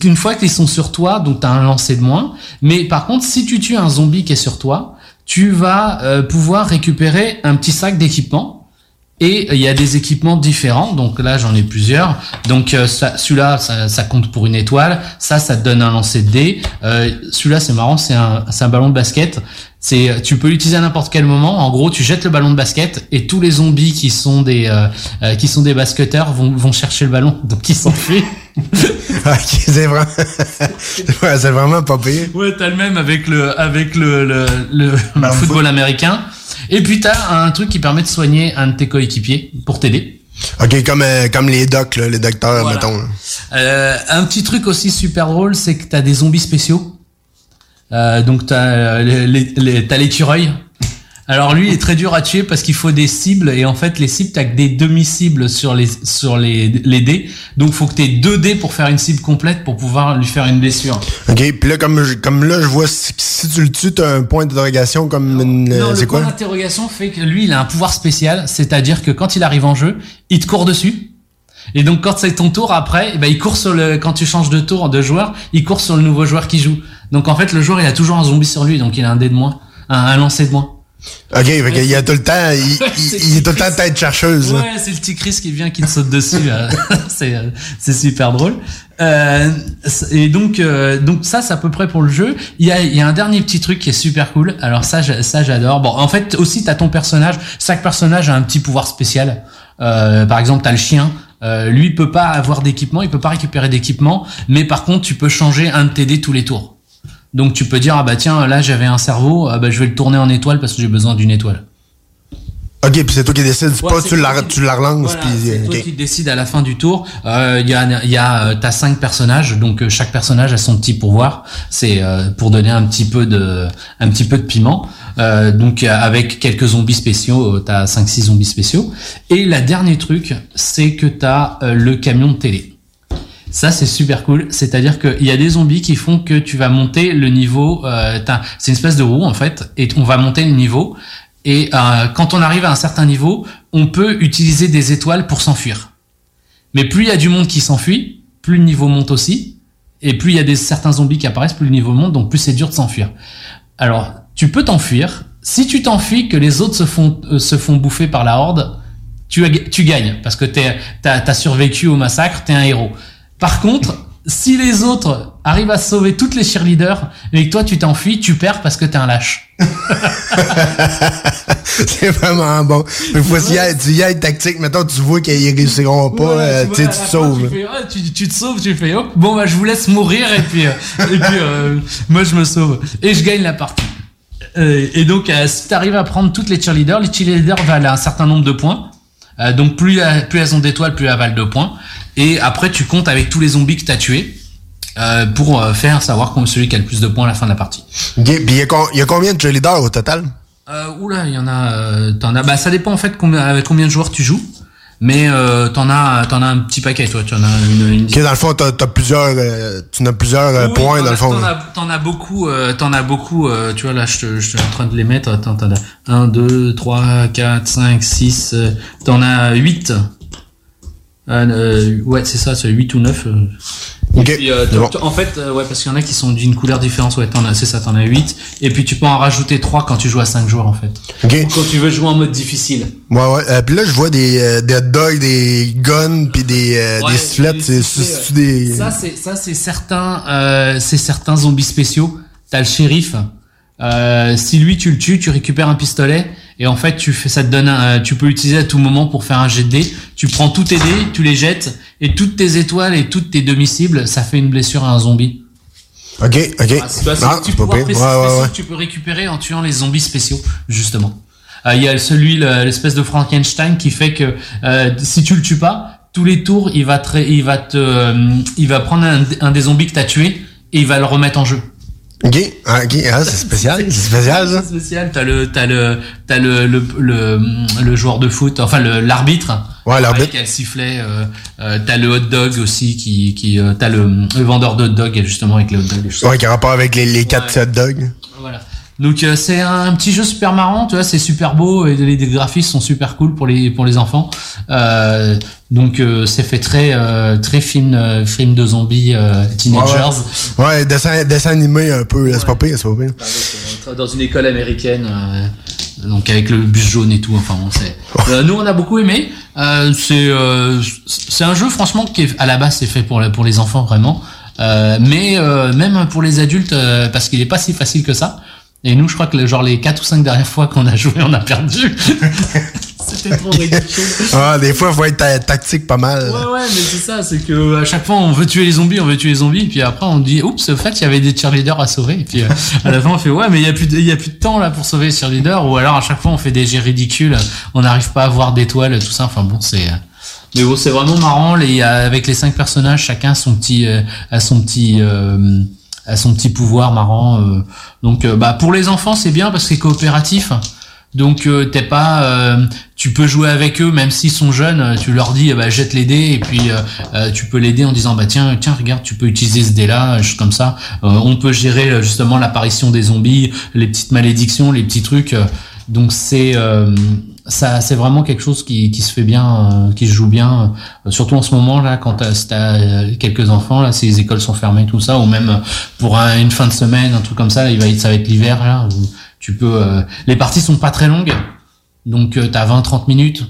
[SPEAKER 18] qu'une fois qu'ils sont sur toi, donc t'as un lancer de moins. Mais par contre, si tu tues un zombie qui est sur toi, tu vas euh, pouvoir récupérer un petit sac d'équipement. Et il y a des équipements différents, donc là j'en ai plusieurs. Donc euh, celui-là, ça, ça compte pour une étoile. Ça, ça te donne un lancer de dés. Euh, celui-là, c'est marrant, c'est un ballon de basket. C'est, tu peux l'utiliser à n'importe quel moment. En gros, tu jettes le ballon de basket et tous les zombies qui sont des euh, euh, qui sont des basketteurs vont, vont chercher le ballon, donc ils s'enfuient.
[SPEAKER 4] ok, c'est vraiment... Ouais, c'est vraiment pas pire.
[SPEAKER 18] Ouais, t'as le même avec le avec le le, le, le football américain. Et puis t'as un truc qui permet de soigner un de tes coéquipiers pour t'aider.
[SPEAKER 4] Ok, comme, euh, comme les docs, là, les docteurs, mettons. là.
[SPEAKER 18] Euh, un petit truc aussi super drôle, c'est que t'as des zombies spéciaux. Euh, donc t'as euh, les, les- t'as l'écureuil. Alors lui il est très dur à tuer parce qu'il faut des cibles et en fait les cibles t'as que des demi-cibles sur les sur les, les dés. Donc faut que t'aies deux dés pour faire une cible complète pour pouvoir lui faire une blessure.
[SPEAKER 4] Ok, puis là, comme, je- comme là, je vois, si, si tu le tues, t'as un point d'interrogation comme une...
[SPEAKER 18] Non,
[SPEAKER 4] euh,
[SPEAKER 18] le
[SPEAKER 4] c'est
[SPEAKER 18] point d'interrogation fait que lui, il a un pouvoir spécial, c'est-à-dire que quand il arrive en jeu, il te court dessus. Et donc quand c'est ton tour après, eh ben il court sur le quand tu changes de tour de joueur, il court sur le nouveau joueur qui joue. Donc en fait le joueur il a toujours un zombie sur lui, donc il a un dé de moins, un, un lancer de moins.
[SPEAKER 4] Ok, fait qu'il y a tout le temps, il, il- il est tout le temps tête chercheuse.
[SPEAKER 18] Ouais, c'est le petit Chris qui vient qui te saute dessus. euh, c'est euh, c'est super drôle. Euh, et donc euh, donc ça c'est à peu près pour le jeu. Il y a il y a un dernier petit truc qui est super cool. Alors ça ça j'adore. Bon en fait aussi t'as ton personnage. Chaque personnage a un petit pouvoir spécial. Euh, par exemple t'as le chien. Euh, lui il peut pas avoir d'équipement, il peut pas récupérer d'équipement, mais par contre tu peux changer un de tes dés tous les tours. Donc tu peux dire ah bah tiens là j'avais un cerveau, ah bah je vais le tourner en étoile parce que j'ai besoin d'une étoile.
[SPEAKER 4] Ok, puis c'est toi qui décides,
[SPEAKER 18] Ouais,
[SPEAKER 4] pas tu la, tu la relances,
[SPEAKER 18] Voilà,
[SPEAKER 4] puis...
[SPEAKER 18] c'est toi qui décides à la fin du tour. Euh, Il y a, il y a, euh, t'as cinq personnages, donc euh, chaque personnage a son petit pouvoir. C'est euh, pour donner un petit peu de, un petit peu de piment. Euh, donc avec quelques zombies spéciaux, t'as 5-6 zombies spéciaux. Et la dernier truc, c'est que t'as le camion de télé. Ça c'est super cool, c'est-à-dire qu'il y a des zombies qui font que tu vas monter le niveau. Euh, c'est une espèce de roue en fait, et on va monter le niveau. Et euh, quand on arrive à un certain niveau, on peut utiliser des étoiles pour s'enfuir. Mais plus il y a du monde qui s'enfuit, plus le niveau monte aussi. Et plus il y a des certains zombies qui apparaissent, plus le niveau monte, donc plus c'est dur de s'enfuir. Alors, tu peux t'enfuir. Si tu t'enfuis, que les autres se font euh, se font bouffer par la horde, tu, tu gagnes parce que t'as as survécu au massacre, t'es un héros. Par contre, si les autres arrivent à sauver toutes les cheerleaders et que toi tu t'enfuis, tu perds parce que t'es un lâche.
[SPEAKER 4] c'est vraiment bon. Il faut y tu y ailles tactique, mettons, tu vois qu'ils réussiront pas, euh, tu sais, tu te sauves.
[SPEAKER 18] Tu, fais, tu, tu te sauves, tu fais oh, bon bah je vous laisse mourir et puis euh, et puis euh, moi je me sauve et je gagne la partie. Euh, et donc si tu arrives à prendre toutes les cheerleaders, les cheerleaders valent un certain nombre de points. Donc plus, plus elles ont d'étoiles, plus elles valent de points. Et après tu comptes avec tous les zombies que tu as tués euh, pour euh, faire savoir celui qui a le plus de points à la fin de la partie.
[SPEAKER 4] Il y, a con- il y a combien de cheerleaders au total?
[SPEAKER 18] Euh, oula, il y en a, t'en as, bah ça dépend en fait combien, avec combien de joueurs tu joues, mais t'en as, t'en as un petit paquet, toi, tu en as une, une
[SPEAKER 4] Ok, dans le fond, t'as as plusieurs, tu as plusieurs
[SPEAKER 18] Oui,
[SPEAKER 4] points,
[SPEAKER 18] t'en
[SPEAKER 4] dans le fond.
[SPEAKER 18] T'en as, t'en as beaucoup, t'en as beaucoup, tu vois, là, je, suis en train de les mettre. Attends, t'en as 1, 2, 3, 4, 5, 6, euh, t'en as 8. Euh, euh, ouais, c'est ça, c'est 8 ou 9. euh. Et
[SPEAKER 4] Ok,
[SPEAKER 18] puis, euh,
[SPEAKER 4] bon.
[SPEAKER 18] en fait, euh, ouais, parce qu'il y en a qui sont d'une couleur différente, ouais, t'en as, c'est ça, t'en as 8. Et puis tu peux en rajouter 3 quand tu joues à 5 joueurs, en fait.
[SPEAKER 4] Ok.
[SPEAKER 18] Ou quand tu veux jouer en mode difficile.
[SPEAKER 4] Ouais, ouais. Euh, puis là, je vois des, euh, des hot dogs, des guns, puis des, euh,
[SPEAKER 18] Ouais,
[SPEAKER 4] des sifflettes. C'est des...
[SPEAKER 18] Ça, c'est ça, c'est certains, euh, c'est certains zombies spéciaux. T'as le shérif. Euh, si lui tu le tues, tu récupères un pistolet et en fait tu fais, ça te donne, un, euh, tu peux l'utiliser à tout moment pour faire un jet de dés. Tu prends tous tes dés, tu les jettes et toutes tes étoiles et toutes tes demi cibles, ça fait une blessure à un zombie.
[SPEAKER 4] Ok, ok.
[SPEAKER 18] Ah, c'est
[SPEAKER 4] Ah,
[SPEAKER 18] spécial
[SPEAKER 4] Ouais, ouais, ouais.
[SPEAKER 18] tu peux récupérer en tuant les zombies spéciaux, justement. Euh, Il y a celui, le- l'espèce de Frankenstein qui fait que euh, si tu le tues pas, tous les tours, il va te, il va te, euh, il va prendre un, un des zombies que t'as tué et il va le remettre en jeu.
[SPEAKER 4] Ok, ah, ok, ah, c'est spécial, c'est spécial.
[SPEAKER 18] C'est spécial. T'as le, t'as le, t'as le, le, le, le joueur de foot, enfin le, l'arbitre.
[SPEAKER 4] Ouais, l'arbitre.
[SPEAKER 18] Qui a le sifflet. Euh, euh, t'as le hot dog aussi qui, qui, euh, t'as le, le vendeur de hot dog justement avec le hot dog.
[SPEAKER 4] Ouais, qui a rapport avec les, les quatre hot dogs.
[SPEAKER 18] Donc euh, c'est un petit jeu super marrant, tu vois, c'est super beau et les, les graphismes sont super cool pour les pour les enfants. Euh, donc euh, c'est fait très euh, très film euh, film de zombies euh, teenagers.
[SPEAKER 4] Ouais, ouais. dessin, dessin animé un peu, c'est pas pire, c'est pas pire.
[SPEAKER 18] dans une école américaine, euh, donc avec le bus jaune et tout. Enfin, bon, c'est. Euh, nous, on a beaucoup aimé. Euh, c'est euh, c'est un jeu, franchement, qui est, à la base, c'est fait pour pour les enfants vraiment, Euh, mais euh, même pour les adultes, euh, parce qu'il est pas si facile que ça. Et nous, je crois que le- genre les quatre ou cinq dernières fois qu'on a joué, on a perdu. C'était trop ridicule.
[SPEAKER 4] Ah, des fois, il faut être ta- tactique pas mal.
[SPEAKER 18] Ouais, ouais, mais c'est ça, c'est que à chaque fois on veut tuer les zombies, on veut tuer les zombies, puis après on dit, oups, au fait, il y avait des cheerleaders à sauver, et puis euh, à la fin on fait, ouais, mais il y a plus de, il y a plus de temps là pour sauver les cheerleaders, ou alors à chaque fois on fait des jets ridicules, on n'arrive pas à voir d'étoiles, tout ça, enfin bon, c'est. euh, Mais bon, c'est vraiment marrant, les, avec les cinq personnages, chacun a son petit, euh, a son petit, euh, a son petit pouvoir marrant. euh. Donc, euh, bah, pour les enfants, c'est bien parce que c'est coopératif. Donc euh, t'es pas, tu peux jouer avec eux même s'ils sont jeunes. Tu leur dis, bah, jette les dés et puis tu peux l'aider en disant, bah tiens, tiens, regarde, tu peux utiliser ce dé-là, comme ça. On peut gérer justement l'apparition des zombies, les petites malédictions, les petits trucs. donc c'est ça, c'est vraiment quelque chose qui, se fait bien, euh, qui se joue bien, euh, surtout en ce moment là, quand t'as t'as, euh, quelques enfants là, si les écoles sont fermées, tout ça, ou même pour un- une fin de semaine, un truc comme ça, il va, ça va être l'hiver là. où tu peux, les parties sont pas très longues, donc t'as 20-30 minutes,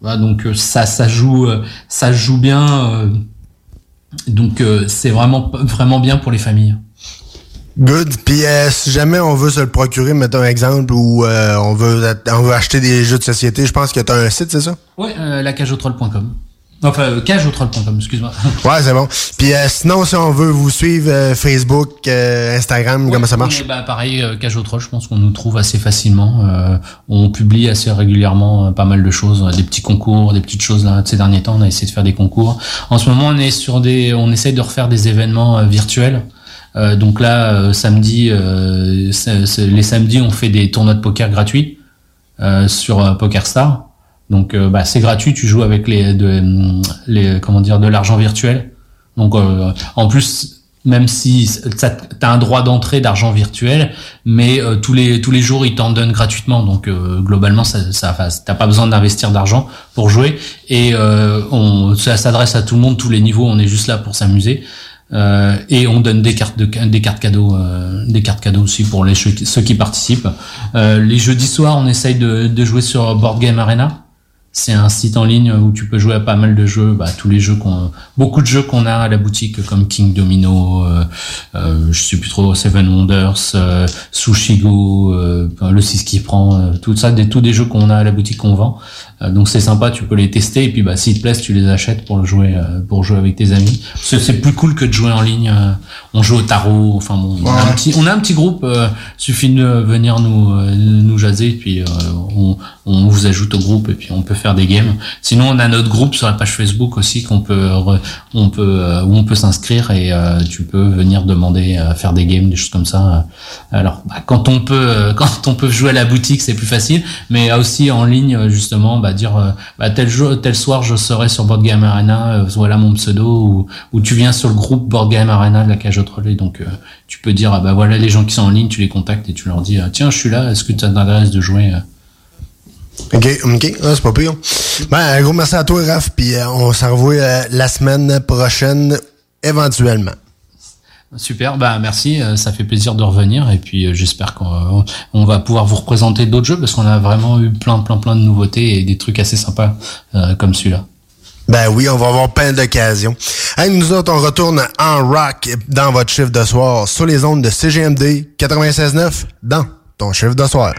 [SPEAKER 18] Voilà, donc ça, ça joue, ça joue bien, donc c'est vraiment, vraiment bien pour les familles.
[SPEAKER 4] Good. Puis euh, si jamais on veut se le procurer, mettons un exemple, ou euh, on, veut, on veut acheter des jeux de société, je pense que tu as un site, c'est ça?
[SPEAKER 18] Ouais, euh, lacageautroll.com. Enfin, euh, cageautroll.com, excuse-moi.
[SPEAKER 4] Ouais, c'est bon. Puis euh, sinon, si on veut vous suivre, euh, Facebook, euh, Instagram, comment ça marche?
[SPEAKER 18] Bah, pareil, euh, Cage au Troll, je pense qu'on nous trouve assez facilement. Euh, on publie assez régulièrement pas mal de choses, des petits concours, des petites choses là. Ces derniers temps, on a essayé de faire des concours. En ce moment, on est sur des, on essaye de refaire des événements virtuels. Euh, donc là, euh, samedi, euh, les samedis, on fait des tournois de poker gratuits euh, sur PokerStar. Donc bah, c'est gratuit, tu joues avec les, de, les comment dire de l'argent virtuel. Donc en plus même si ça- t'as un droit d'entrée d'argent virtuel, mais euh, tous les tous les jours ils t'en donnent gratuitement. Donc euh, globalement ça, ça t'as pas besoin d'investir d'argent pour jouer et euh, on ça s'adresse à tout le monde, tous les niveaux. On est juste là pour s'amuser. Euh, et on donne des cartes de, des cartes cadeaux euh, des cartes cadeaux aussi pour les ceux qui, participent Euh, les jeudis soirs on essaye de, jouer sur Board Game Arena c'est un site en ligne où tu peux jouer à pas mal de jeux, bah, tous les jeux qu'on, beaucoup de jeux qu'on a à la boutique comme King Domino, je sais plus trop, Seven Wonders, Sushigo, le 6 qui prend, tout ça, des, tous des jeux qu'on a à la boutique qu'on vend. Euh, donc c'est sympa, tu peux les tester et puis bah s'ils te plaisent, tu les achètes pour le jouer, euh, pour jouer avec tes amis. C'est, plus cool que de jouer en ligne. euh, on joue au tarot, enfin bon, on a un petit, on a un petit groupe. euh, suffit de venir nous euh, nous jaser puis euh, on, on vous ajoute au groupe et puis on peut faire des games. Sinon on a notre groupe sur la page Facebook aussi qu'on peut re- on peut euh, où on peut s'inscrire et euh, tu peux venir demander à faire des games, des choses comme ça. Alors bah, quand on peut euh, quand on peut jouer à la boutique c'est plus facile, mais aussi en ligne justement bah, dire euh, bah, tel jour tel soir je serai sur Board Game Arena, euh, voilà mon pseudo ou, tu viens sur le groupe Board Game Arena de la cage au trolley donc euh, tu peux dire ah bah voilà les gens qui sont en ligne tu les contactes et tu leur dis tiens je suis là est-ce que tu t'intéresse de jouer
[SPEAKER 4] OK, OK, Ah, c'est pas pire. Ben, un gros merci à toi, Raph, puis on s'en revoit la semaine prochaine, éventuellement.
[SPEAKER 18] Super, bah merci, euh, ça fait plaisir de revenir et puis euh, j'espère qu'on on va pouvoir vous représenter d'autres jeux parce qu'on a vraiment eu plein plein plein de nouveautés et des trucs assez sympas euh, comme celui-là.
[SPEAKER 4] Ben oui, on va avoir plein d'occasions. Hey, nous autres, on retourne en rock dans votre chiffre de soir sur les ondes de CGMD 96.9 dans ton chiffre de soir.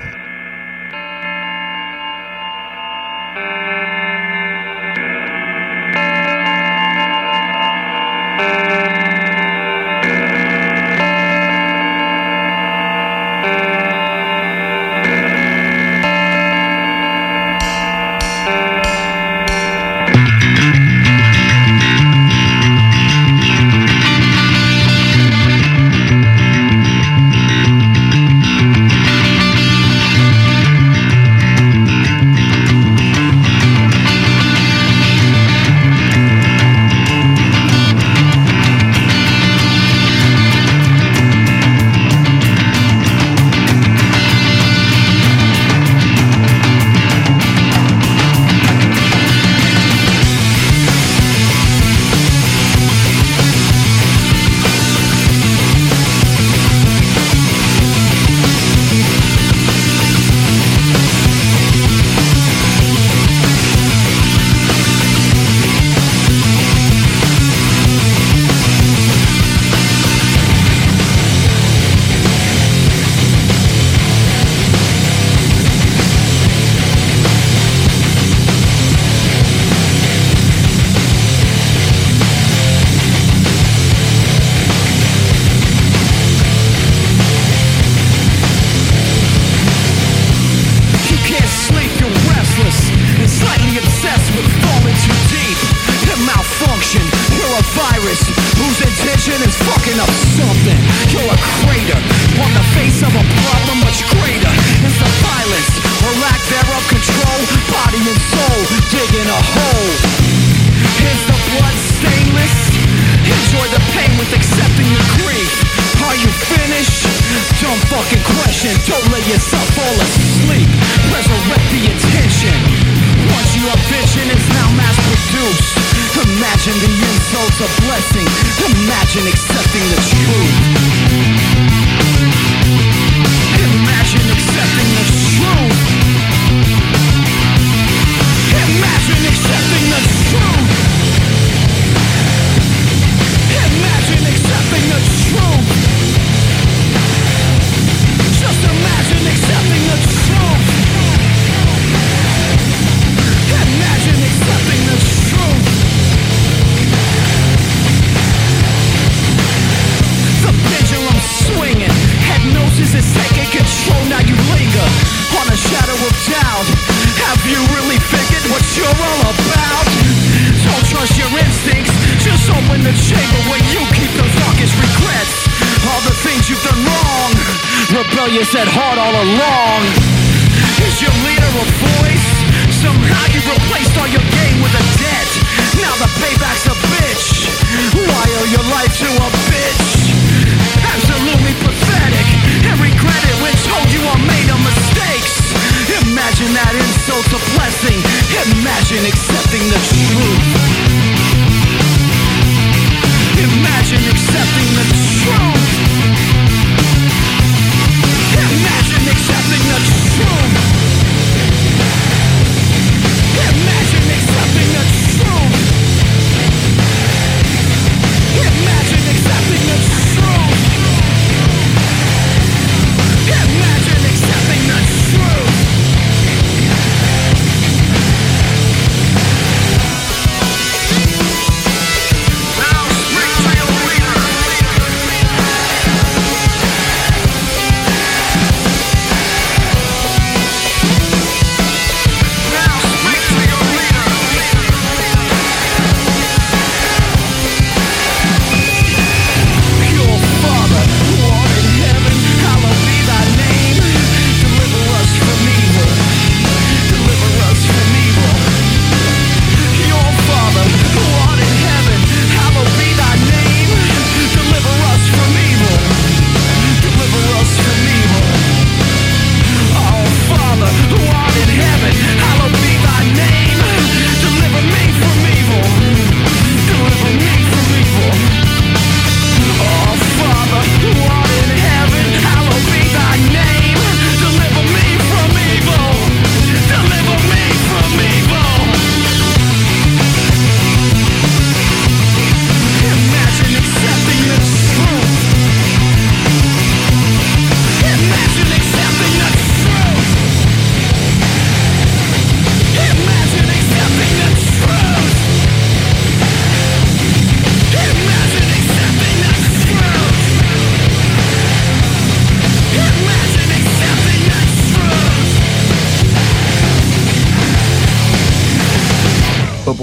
[SPEAKER 13] Imagine accepting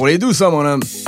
[SPEAKER 7] les doux, ça, mon homme.
[SPEAKER 19] Um,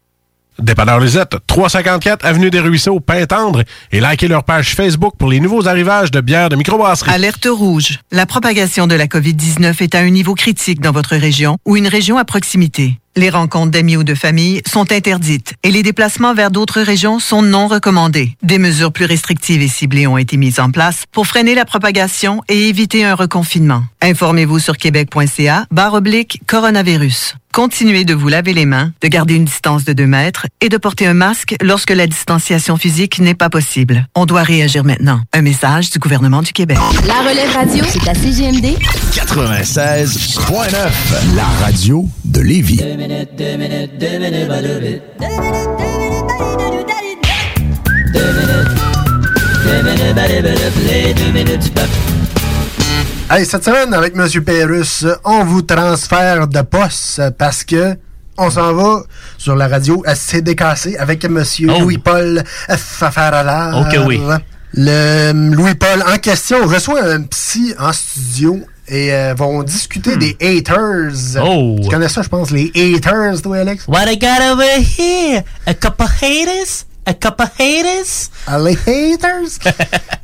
[SPEAKER 17] Dépanneur Lisette, 354 Avenue des Ruisseaux, Pintendre, et likez leur page Facebook pour les nouveaux arrivages de bières de microbrasserie.
[SPEAKER 16] Alerte rouge. La propagation de la COVID-19 est à un niveau critique dans votre région ou une région à proximité. Les rencontres d'amis ou de famille sont interdites et les déplacements vers d'autres régions sont non recommandés. Des mesures plus restrictives et ciblées ont été mises en place pour freiner la propagation et éviter un reconfinement. Informez-vous sur québec.ca barre oblique coronavirus. Continuez de vous laver les mains, de garder une distance de 2 mètres et de porter un masque lorsque la distanciation physique n'est pas possible. On doit réagir maintenant. Un message du gouvernement du Québec.
[SPEAKER 20] La relève radio, c'est à CGMD
[SPEAKER 19] 96.9, la radio de Lévis.
[SPEAKER 4] Hey, cette semaine, avec M. Pérus, on vous transfère de poste parce que on s'en va sur la radio à CDKC avec M. Louis-Paul Fafarala.
[SPEAKER 5] Oh que oui.
[SPEAKER 4] Le Louis-Paul en question reçoit un psy en studio et euh, vont discuter des haters.
[SPEAKER 5] Oh.
[SPEAKER 4] Tu connais ça, je pense, les haters, toi, Alex?
[SPEAKER 5] What I got over here? A couple haters? A couple haters?
[SPEAKER 4] Ah, les haters?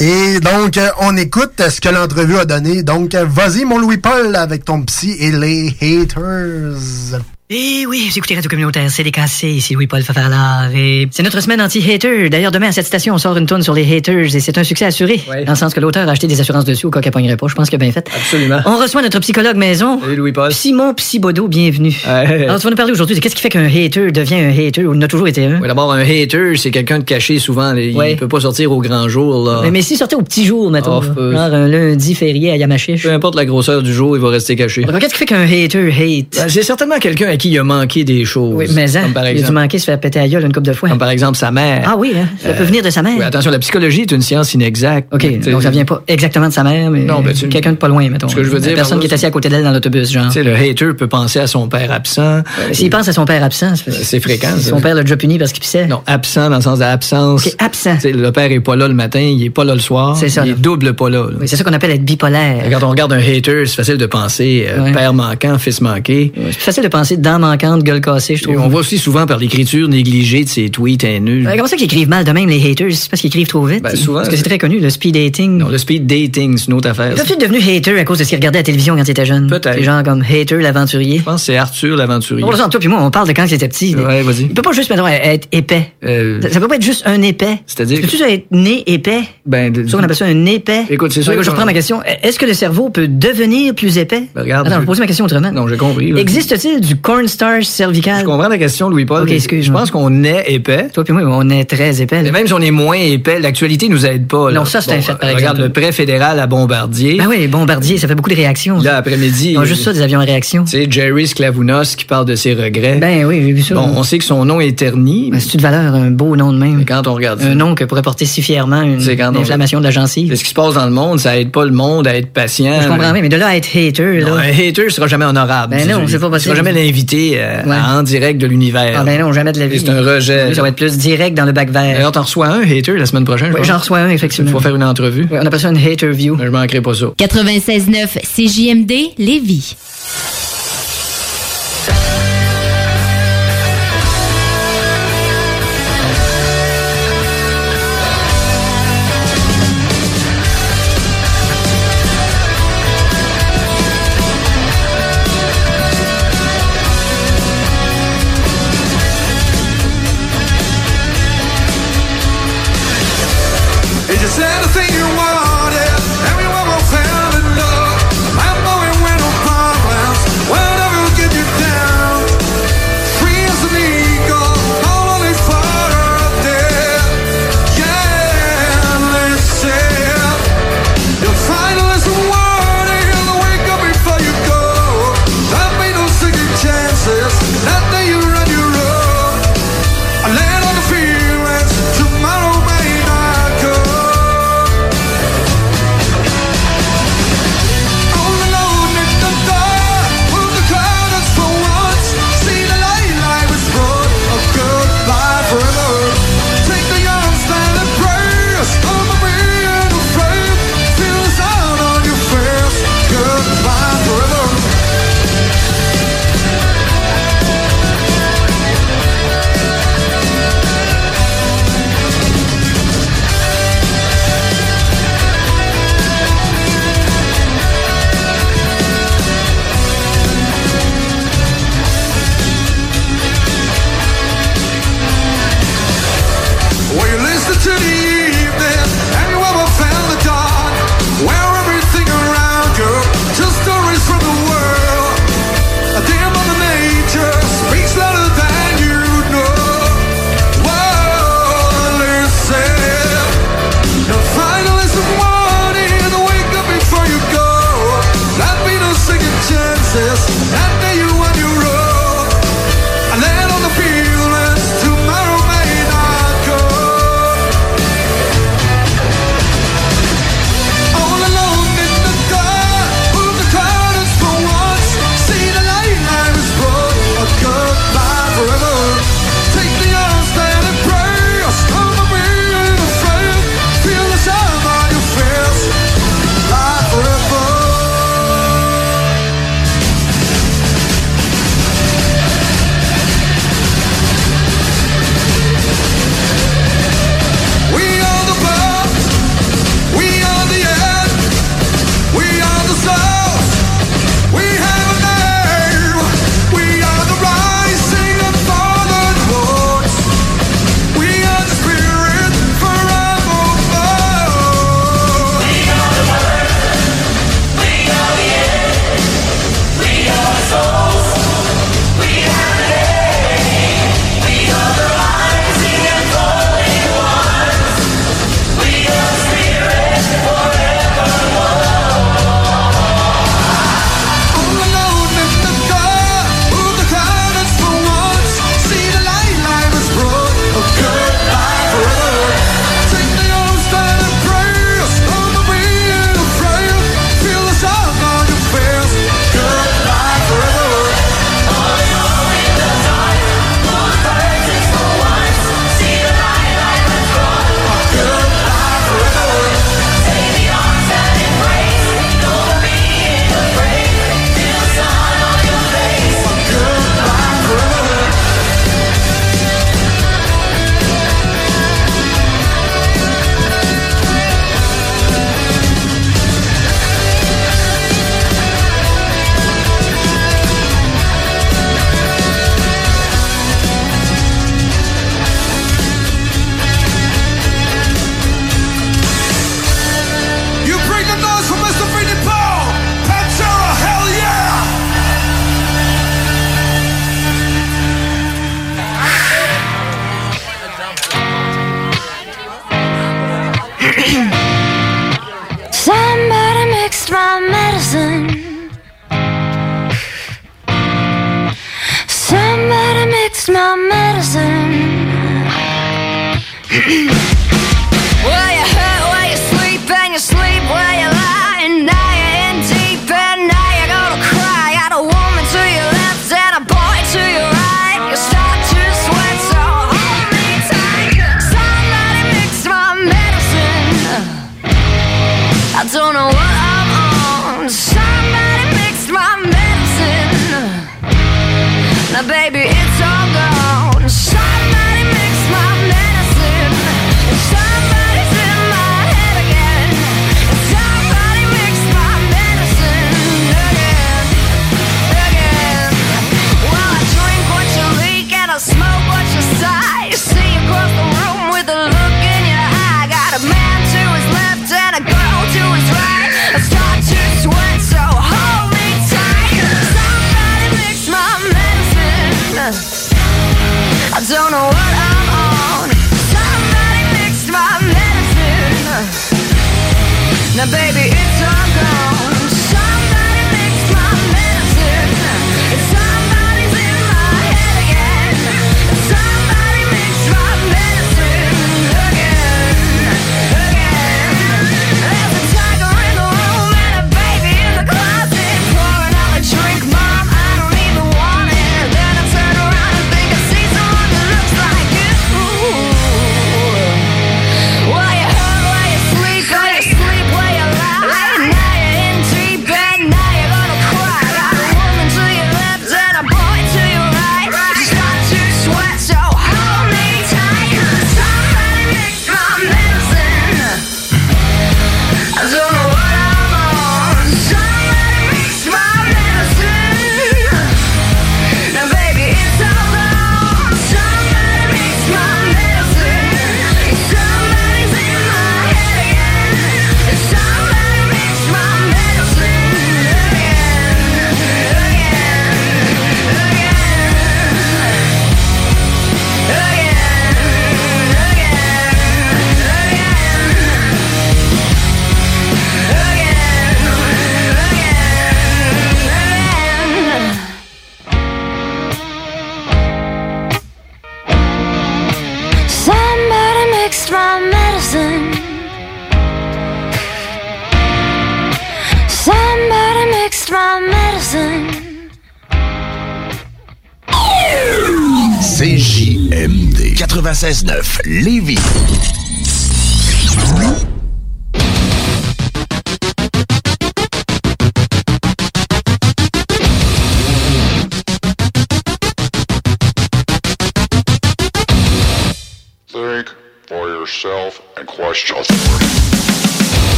[SPEAKER 4] Et donc, on écoute ce que l'entrevue a donné. Donc, vas-y, mon Louis-Paul, avec ton psy et les haters.
[SPEAKER 21] Eh oui, vous écoutez Radio Communautaire CDKC, ici Louis-Paul Fafarlard. Et c'est notre semaine anti-hater. D'ailleurs, demain à cette station, on sort une tonne sur les haters et c'est un succès assuré. Dans le sens que l'auteur a acheté des assurances dessus au cas qu'elle pognerait pas. Je pense a bien fait.
[SPEAKER 22] Absolument.
[SPEAKER 21] On reçoit notre psychologue maison.
[SPEAKER 22] Salut Louis-Paul.
[SPEAKER 21] Simon Psybodo, bienvenue.
[SPEAKER 22] Ouais.
[SPEAKER 21] Alors, tu vas nous parler aujourd'hui de qu'est-ce qui fait qu'un hater devient un hater ou il n'a toujours été un?
[SPEAKER 22] Ouais, D'abord, un hater, c'est quelqu'un de caché souvent. Il
[SPEAKER 21] Ouais.
[SPEAKER 22] peut pas sortir au grand jour. Là.
[SPEAKER 21] Mais, mais s'il sortait au petit jour, mettons. Genre un lundi férié à Yamachiche.
[SPEAKER 22] Peu importe la grosseur du jour, il va rester caché.
[SPEAKER 21] Alors, qu'est-ce qui fait qu'un hater hate?
[SPEAKER 22] Ben, c'est certainement quelqu'un à qui il a manqué des choses.
[SPEAKER 21] Oui, mais hein,
[SPEAKER 22] par
[SPEAKER 21] il a dû
[SPEAKER 22] exemple,
[SPEAKER 21] manquer se faire péter à gueule une couple de fois.
[SPEAKER 22] comme par exemple sa mère.
[SPEAKER 21] Ah oui, hein, ça
[SPEAKER 22] Euh,
[SPEAKER 21] peut venir de sa mère.
[SPEAKER 22] Oui, attention, la psychologie est une science inexacte.
[SPEAKER 21] OK, donc ça vient pas exactement de sa mère, mais
[SPEAKER 22] ben, tu-
[SPEAKER 21] quelqu'un de pas loin, mettons.
[SPEAKER 22] Ce que je veux
[SPEAKER 21] La
[SPEAKER 22] dire,
[SPEAKER 21] personne
[SPEAKER 22] par
[SPEAKER 21] qui est assise à côté d'elle dans l'autobus, genre.
[SPEAKER 22] Tu sais, le hater peut penser à son père absent.
[SPEAKER 21] S'il pense à son père absent, c'est
[SPEAKER 22] fréquent.
[SPEAKER 21] son père l'a déjà puni parce qu'il pissait.
[SPEAKER 22] Non, absent dans le sens d'absence.
[SPEAKER 21] OK, absent.
[SPEAKER 22] Le père est pas là le matin, il est pas là le soir.
[SPEAKER 21] C'est ça,
[SPEAKER 22] Il est double pas là.
[SPEAKER 21] Oui, c'est ça qu'on appelle être bipolaire.
[SPEAKER 22] Quand on regarde un hater, c'est facile de penser euh, père manquant, fils manqué.
[SPEAKER 21] C'est facile de penser dents manquantes, gueule cassée, je
[SPEAKER 22] Et
[SPEAKER 21] trouve.
[SPEAKER 22] on voit aussi souvent par l'écriture négligée de ses tweets haineux.
[SPEAKER 21] Ouais, comment ça qu'ils écrivent mal de même, les haters? C'est parce qu'ils écrivent trop vite?
[SPEAKER 22] Ben, souvent,
[SPEAKER 21] Parce que c'est très connu, le speed dating.
[SPEAKER 22] Non, le speed dating, c'est une autre affaire.
[SPEAKER 21] Peut-être devenu hater à cause de ce qu'il regardait à la télévision quand il était jeune?
[SPEAKER 22] Peut-être.
[SPEAKER 21] Genre comme hater l'aventurier.
[SPEAKER 22] Je pense que c'est Arthur l'aventurier.
[SPEAKER 21] Là, toi puis moi, on parle de quand il était petit.
[SPEAKER 22] Ouais, vas-y.
[SPEAKER 21] Il peut pas juste, mettons, être épais.
[SPEAKER 22] Euh,
[SPEAKER 21] Ça, ça peut pas être juste un épais.
[SPEAKER 22] C'est-à-dire
[SPEAKER 21] Peux-tu être né épais?
[SPEAKER 22] Ben, de-
[SPEAKER 21] C'est ça qu'on appelle ça un épais.
[SPEAKER 22] Écoute, c'est sûr
[SPEAKER 21] Je reprends ma question. Est-ce que le cerveau peut devenir plus épais?
[SPEAKER 22] Ben, regarde,
[SPEAKER 21] Attends, je vais poser ma question autrement.
[SPEAKER 22] Non, j'ai compris.
[SPEAKER 21] Existe-t-il du cornstarch cervical?
[SPEAKER 22] Je comprends la question, Louis-Paul.
[SPEAKER 21] Ok.
[SPEAKER 22] Je pense qu'on est épais.
[SPEAKER 21] Toi puis moi, on est très épais. là.
[SPEAKER 22] Et même si on est moins épais, l'actualité nous aide pas. là.
[SPEAKER 21] Non, ça, c'est un fait, par
[SPEAKER 22] Regarde
[SPEAKER 21] exemple.
[SPEAKER 22] le prêt fédéral à Bombardier.
[SPEAKER 21] Ben oui, les bombardiers, ça fait beaucoup de réactions.
[SPEAKER 22] Là, après-midi.
[SPEAKER 21] Ils ont juste ça, des avions à réaction.
[SPEAKER 22] Tu sais, Jerry Sklavounos qui parle de ses regrets.
[SPEAKER 21] Ben oui, j'ai vu ça.
[SPEAKER 22] Bon, on sait que son nom est terni.
[SPEAKER 21] Ben, c'est de valeur, un beau nom de même.
[SPEAKER 22] Mais quand on regarde ça,
[SPEAKER 21] Un nom que pourrait porter si fièrement une,
[SPEAKER 22] C'est
[SPEAKER 21] une
[SPEAKER 22] on-
[SPEAKER 21] inflammation de la gencive.
[SPEAKER 22] c'est ce qui se passe dans le monde, ça aide pas le monde à être patient.
[SPEAKER 21] Je comprends bien, mais de là à être hater,
[SPEAKER 22] Non,
[SPEAKER 21] là.
[SPEAKER 22] un hater sera jamais honorable.
[SPEAKER 21] Ben non, c'est pas
[SPEAKER 22] Il
[SPEAKER 21] possible.
[SPEAKER 22] sera jamais l'invité euh,
[SPEAKER 21] Ouais.
[SPEAKER 22] en direct de l'univers.
[SPEAKER 21] Ah ben non, jamais de la vie.
[SPEAKER 22] C'est un rejet.
[SPEAKER 21] Oui, ça va être plus direct dans le bac vert.
[SPEAKER 22] D'ailleurs, t'en reçois un hater la semaine prochaine.
[SPEAKER 21] Oui, j'en reçois un,
[SPEAKER 22] Tu
[SPEAKER 21] effectivement.
[SPEAKER 22] vas faire une entrevue.
[SPEAKER 21] Oui, on appelle ça une hater view.
[SPEAKER 22] Je manquerai pas ça.
[SPEAKER 20] 96.9 CJMD Lévis.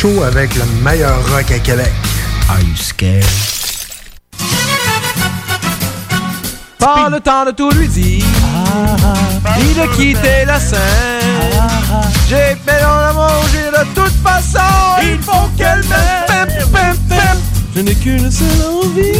[SPEAKER 4] Show avec le meilleur rock à Québec. Are you scared?
[SPEAKER 23] Pas le temps de tout lui dire, ni de quitter la scène. J'ai fait dans la manger de toute façon, il faut qu'elle m'aime. Je n'ai qu'une seule envie,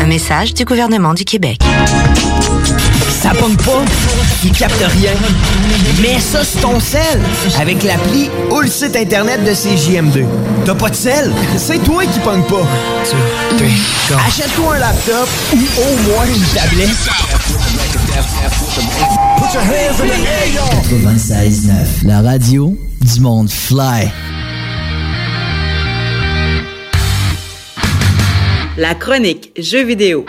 [SPEAKER 3] Un message du gouvernement du Québec.
[SPEAKER 24] Ça pogne pas, il capte rien. Mets ça sur ton sel avec l'appli ou le site internet de CJM2. T'as pas de sel? C'est toi qui pogne pas. Achète-toi un laptop ou au moins une tablette.
[SPEAKER 25] 96.9, la radio du monde fly.
[SPEAKER 26] La chronique Jeux vidéo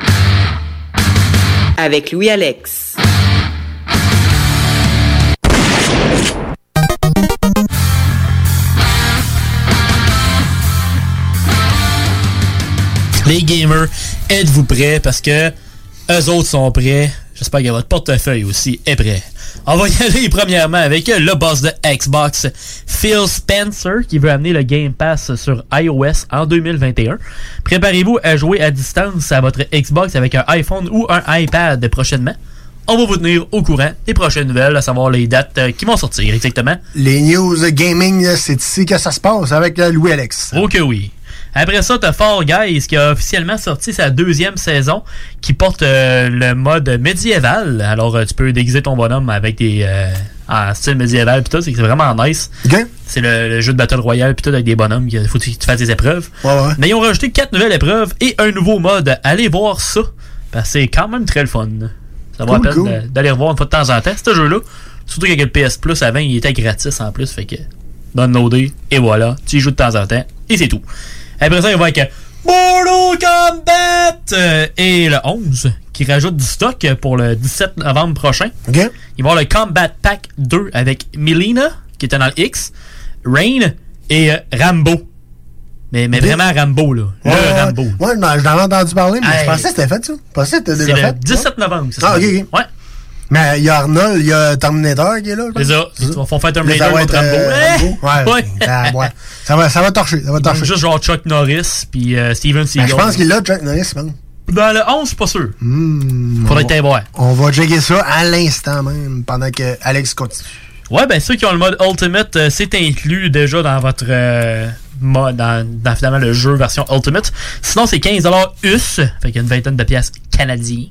[SPEAKER 26] avec Louis-Alex.
[SPEAKER 5] Les gamers, êtes-vous prêts? Parce que eux autres sont prêts. J'espère que votre portefeuille aussi est prêt. On va y aller premièrement avec le boss de Xbox, Phil Spencer, qui veut amener le Game Pass sur iOS en 2021. Préparez-vous à jouer à distance à votre Xbox avec un iPhone ou un iPad prochainement. On va vous tenir au courant des prochaines nouvelles, à savoir les dates euh, qui vont sortir exactement.
[SPEAKER 4] Les news gaming, c'est ici que ça se passe avec euh, Louis-Alex.
[SPEAKER 5] Oh que oui. Après ça, t'as Fall Guys qui a officiellement sorti sa deuxième saison qui porte euh, le mode médiéval. Alors euh, tu peux déguiser ton bonhomme avec des euh, en style médiéval pis tout, c'est vraiment nice. C'est le, le jeu de Battle Royale pis tout avec des bonhommes, il faut que tu fasses des épreuves. Mais ils ont rajouté quatre nouvelles épreuves et un nouveau mode. Allez voir ça. Parce que c'est quand même très le fun. Ça vaut
[SPEAKER 4] Cool,
[SPEAKER 5] la peine
[SPEAKER 4] cool.
[SPEAKER 5] d'aller revoir une fois de temps en temps. Ce jeu-là, surtout qu'avec le PS Plus avant, il était gratis en plus. Fait que downloader et voilà. Tu y joues de temps en temps et c'est tout. Après ça, il va avec Mortal Kombat euh, et le 11 qui rajoute du stock pour le 17 novembre prochain. Il va avoir le Combat Pack 2 avec Melina qui était dans le X, Rain et euh, Rambo. Mais, mais vraiment Rambo, là. Le
[SPEAKER 4] Ouais,
[SPEAKER 5] Rambo.
[SPEAKER 4] Ouais, non, je l'avais entendu parler, mais
[SPEAKER 5] Hey.
[SPEAKER 4] je pensais que c'était fait, ça. Je pensais que c'était déjà
[SPEAKER 5] le
[SPEAKER 4] fait.
[SPEAKER 5] 17 novembre, c'est
[SPEAKER 4] Ah,
[SPEAKER 5] ça.
[SPEAKER 4] ok, ok.
[SPEAKER 5] Ouais.
[SPEAKER 4] Mais il y a Arnold, il y a Terminator qui est là.
[SPEAKER 5] C'est ça. Ils vont faire Terminator contre
[SPEAKER 4] être,
[SPEAKER 5] Rambo.
[SPEAKER 4] euh,
[SPEAKER 5] Eh!
[SPEAKER 4] Ouais. Ça va, ça va torcher. Ça va torcher.
[SPEAKER 5] juste genre Chuck Norris puis euh, Steven
[SPEAKER 4] Ben,
[SPEAKER 5] Seagal.
[SPEAKER 4] je pense qu'il l'a, Chuck Norris, man.
[SPEAKER 5] Dans le 11, je suis pas sûr.
[SPEAKER 4] Hmm,
[SPEAKER 5] Faudrait que voir.
[SPEAKER 4] On va checker ça à l'instant même, pendant que Alex continue.
[SPEAKER 5] Ouais, ben ceux qui ont le mode Ultimate, euh, c'est inclus déjà dans votre euh, mode, dans, dans finalement le jeu version Ultimate. Sinon, c'est 15$ US, fait qu'il y a une vingtaine de pièces canadiens.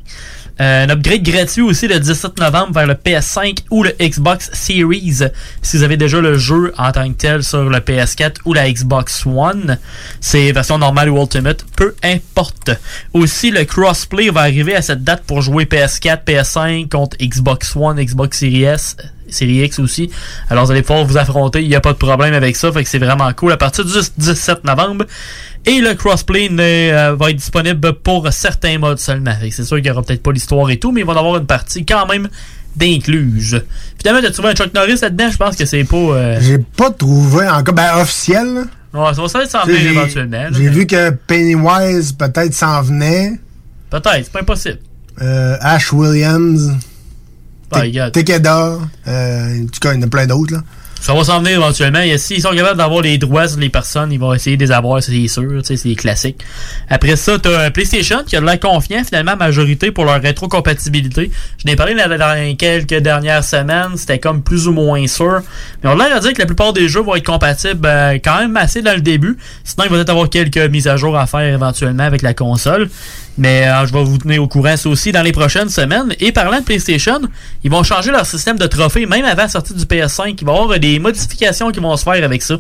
[SPEAKER 5] Euh, un upgrade gratuit aussi le 17 novembre vers le PS5 ou le Xbox Series si vous avez déjà le jeu en tant que tel sur le PS4 ou la Xbox One. C'est version normale ou Ultimate, peu importe. Aussi, le crossplay va arriver à cette date pour jouer PS4, PS5 contre Xbox One, Xbox Series S, Series X aussi. Alors vous allez pouvoir vous affronter, il n'y a pas de problème avec ça, fait que c'est vraiment cool à partir du 17 novembre. Et le crossplay euh, va être disponible pour certains modes seulement. C'est sûr qu'il n'y aura peut-être pas l'histoire et tout, mais il va y avoir une partie quand même d'incluse. Finalement, t'as trouvé un Chuck Norris là-dedans, je pense que c'est pas... euh,
[SPEAKER 4] J'ai pas trouvé encore, ben officiel. là.
[SPEAKER 5] Ouais, ça va s'en venir éventuellement.
[SPEAKER 4] J'ai vu que Pennywise peut-être s'en venait.
[SPEAKER 5] Peut-être, c'est pas impossible.
[SPEAKER 4] Euh, Ash Williams. Te-
[SPEAKER 5] regarde.
[SPEAKER 4] Takeda. Euh, en tout cas, il y en a plein d'autres. là.
[SPEAKER 5] Ça va s'en venir éventuellement. S'ils sont capables d'avoir les droits sur les personnes, ils vont essayer de les avoir, c'est sûr. C'est des classiques. Après ça, tu as PlayStation qui a de l'air confiant finalement, majorité pour leur rétrocompatibilité. Je n'ai parlé dans, dans quelques dernières semaines. C'était comme plus ou moins sûr. Mais on a l'air à dire que la plupart des jeux vont être compatibles euh, quand même assez dans le début. Sinon, il va peut-être avoir quelques mises à jour à faire éventuellement avec la console. Mais euh, je vais vous tenir au courant ça aussi dans les prochaines semaines. Et parlant de PlayStation, ils vont changer leur système de trophées même avant la sortie du PS5. Il va y avoir des modifications qui vont se faire avec ça.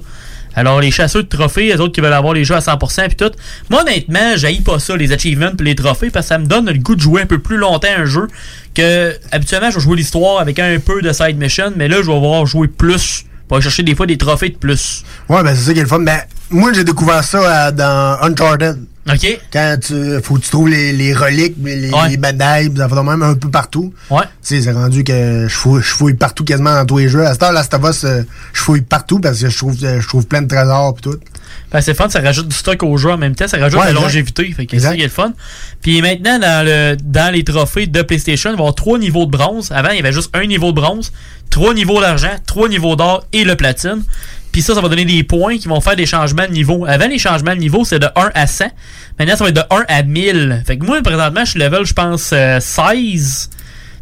[SPEAKER 5] Alors les chasseurs de trophées, les autres qui veulent avoir les jeux à 100% puis tout. Moi honnêtement, j'haïs pas ça les achievements les trophées parce que ça me donne le goût de jouer un peu plus longtemps un jeu que habituellement je vais jouer l'histoire avec un peu de side mission, mais là je vais avoir jouer plus pour aller chercher des fois des trophées de plus.
[SPEAKER 4] Ouais, ben c'est ça qui est le fun. Mais moi, j'ai découvert ça euh, dans Uncharted.
[SPEAKER 5] OK.
[SPEAKER 4] Quand tu faut que tu trouves les, les reliques, les,
[SPEAKER 5] Ouais.
[SPEAKER 4] les ça fait même un peu partout.
[SPEAKER 5] Ouais.
[SPEAKER 4] Tu sais, c'est rendu que je fouille, je fouille partout quasiment dans tous les jeux. À cette heure, Us, euh, je fouille partout parce que je trouve, euh, je trouve plein de trésors et tout.
[SPEAKER 5] Ben, c'est fun, ça rajoute du stock au jeu en même temps, ça rajoute
[SPEAKER 4] Ouais,
[SPEAKER 5] de la longévité, fait que c'est ça qui est le fun. Puis maintenant, dans, le, dans les trophées de PlayStation, il va y avoir trois niveaux de bronze. Avant, il y avait juste un niveau de bronze, trois niveaux d'argent, trois niveaux d'or et le platine. Puis ça, ça va donner des points qui vont faire des changements de niveau. Avant, les changements de niveau, c'est de 1 à 100. Maintenant, ça va être de 1 à 1000. Fait que moi, présentement, je suis level, je pense, euh, 16.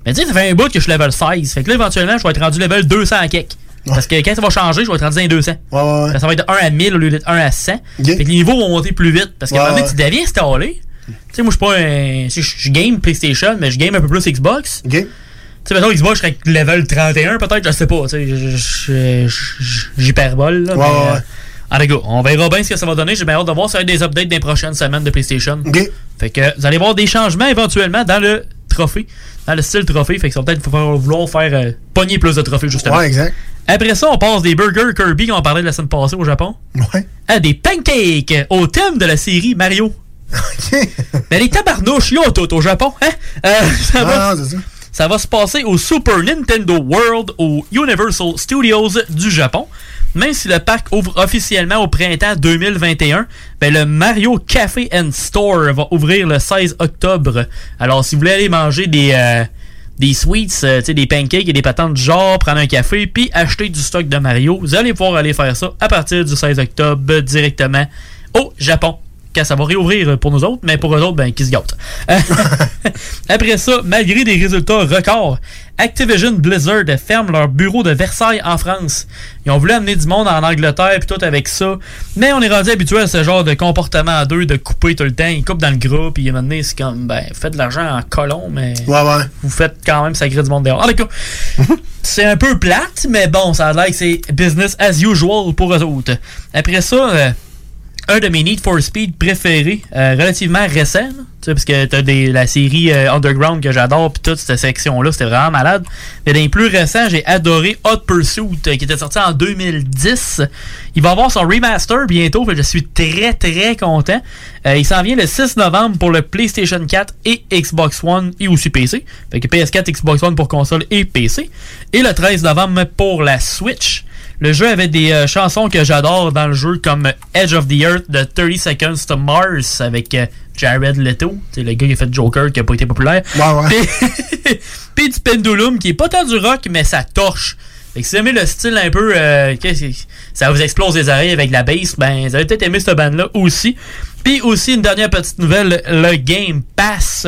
[SPEAKER 5] Mais tu sais, ça fait un bout que je suis level 16. Fait que là, éventuellement, je vais être rendu level 200 à quelque. Parce que quand ça va changer, je vais être rendu dans les 200. Fait que Ça va être de 1 à 1000 au lieu d'être 1 à 100. Fait que les niveaux vont monter plus vite. Parce qu'à un
[SPEAKER 4] Ouais,
[SPEAKER 5] moment donné,
[SPEAKER 4] ouais.
[SPEAKER 5] tu deviens installé. Tu sais, moi, je suis pas un. Je game PlayStation, mais je game un peu plus Xbox.
[SPEAKER 4] Tu
[SPEAKER 5] sais, mettons, Xbox, je serais level 31, peut-être, je sais pas. Tu sais, j'hyperbole, là.
[SPEAKER 4] Ouais,
[SPEAKER 5] mais,
[SPEAKER 4] ouais,
[SPEAKER 5] euh,
[SPEAKER 4] ouais.
[SPEAKER 5] en tout cas, on verra bien ce que ça va donner. J'ai bien hâte de voir. Ça va être des updates des prochaines semaines de PlayStation. Fait que vous allez voir des changements éventuellement dans le trophée, dans le style trophée. Fait que ça va peut-être vouloir faire euh, pogner plus de trophées, justement.
[SPEAKER 4] Ouais, exact.
[SPEAKER 5] Après ça, on passe des burgers Kirby qu'on parlait la semaine passée au Japon.
[SPEAKER 4] Ouais.
[SPEAKER 5] À des pancakes au thème de la série Mario. Mais les tabarnouches, ont tout au Japon, hein? Euh, ça, va,
[SPEAKER 4] non, c'est ça.
[SPEAKER 5] ça va se passer au Super Nintendo World au Universal Studios du Japon. Même si le parc ouvre officiellement au printemps 2021, ben le Mario Café and Store va ouvrir le 16 octobre. Alors, si vous voulez aller manger des, euh, des sweets, euh, des pancakes et des patentes du genre, prendre un café, puis acheter du stock de Mario, vous allez pouvoir aller faire ça à partir du 16 octobre directement au Japon. Quand ça va réouvrir pour nous autres, mais pour eux autres, ben, qui se gâtent. Après ça, malgré des résultats records, Activision Blizzard ferme leur bureau de Versailles en France. Ils ont voulu amener du monde en Angleterre puis tout avec ça, mais on est rendu habitué à ce genre de comportement à deux, de couper tout le temps. Ils coupent dans le groupe, puis donné, c'est comme, ben, faites de l'argent en colon, mais
[SPEAKER 4] Ouais, ouais.
[SPEAKER 5] vous faites quand même sacré du monde dehors. En tout cas, c'est un peu plate, mais bon, ça a l'air que c'est business as usual pour eux autres. Après ça, euh, un de mes Need for Speed préférés, euh, relativement récent, sais, parce que t'as des, la série euh, Underground que j'adore, puis toute cette section-là, c'était vraiment malade. Mais dans les plus récents, j'ai adoré Hot Pursuit, euh, qui était sorti en 2010. Il va avoir son remaster bientôt, fait je suis très très content. Euh, il s'en vient le 6 novembre pour le PlayStation 4 et Xbox One et aussi PC. Fait que PS4, Xbox One pour console et PC. Et le 13 novembre pour la Switch. Le jeu avait des euh, chansons que j'adore dans le jeu comme Edge of the Earth de 30 Seconds to Mars avec euh, Jared Leto, c'est le gars qui a fait Joker qui a pas été populaire. Puis- Puis du Pendulum qui est pas tant du rock mais ça torche. Fait que si vous aimez le style un peu euh, que ça vous explose les oreilles avec la bass, ben vous allez peut-être aimer cette bande là aussi. Puis aussi une dernière petite nouvelle, le Game Pass.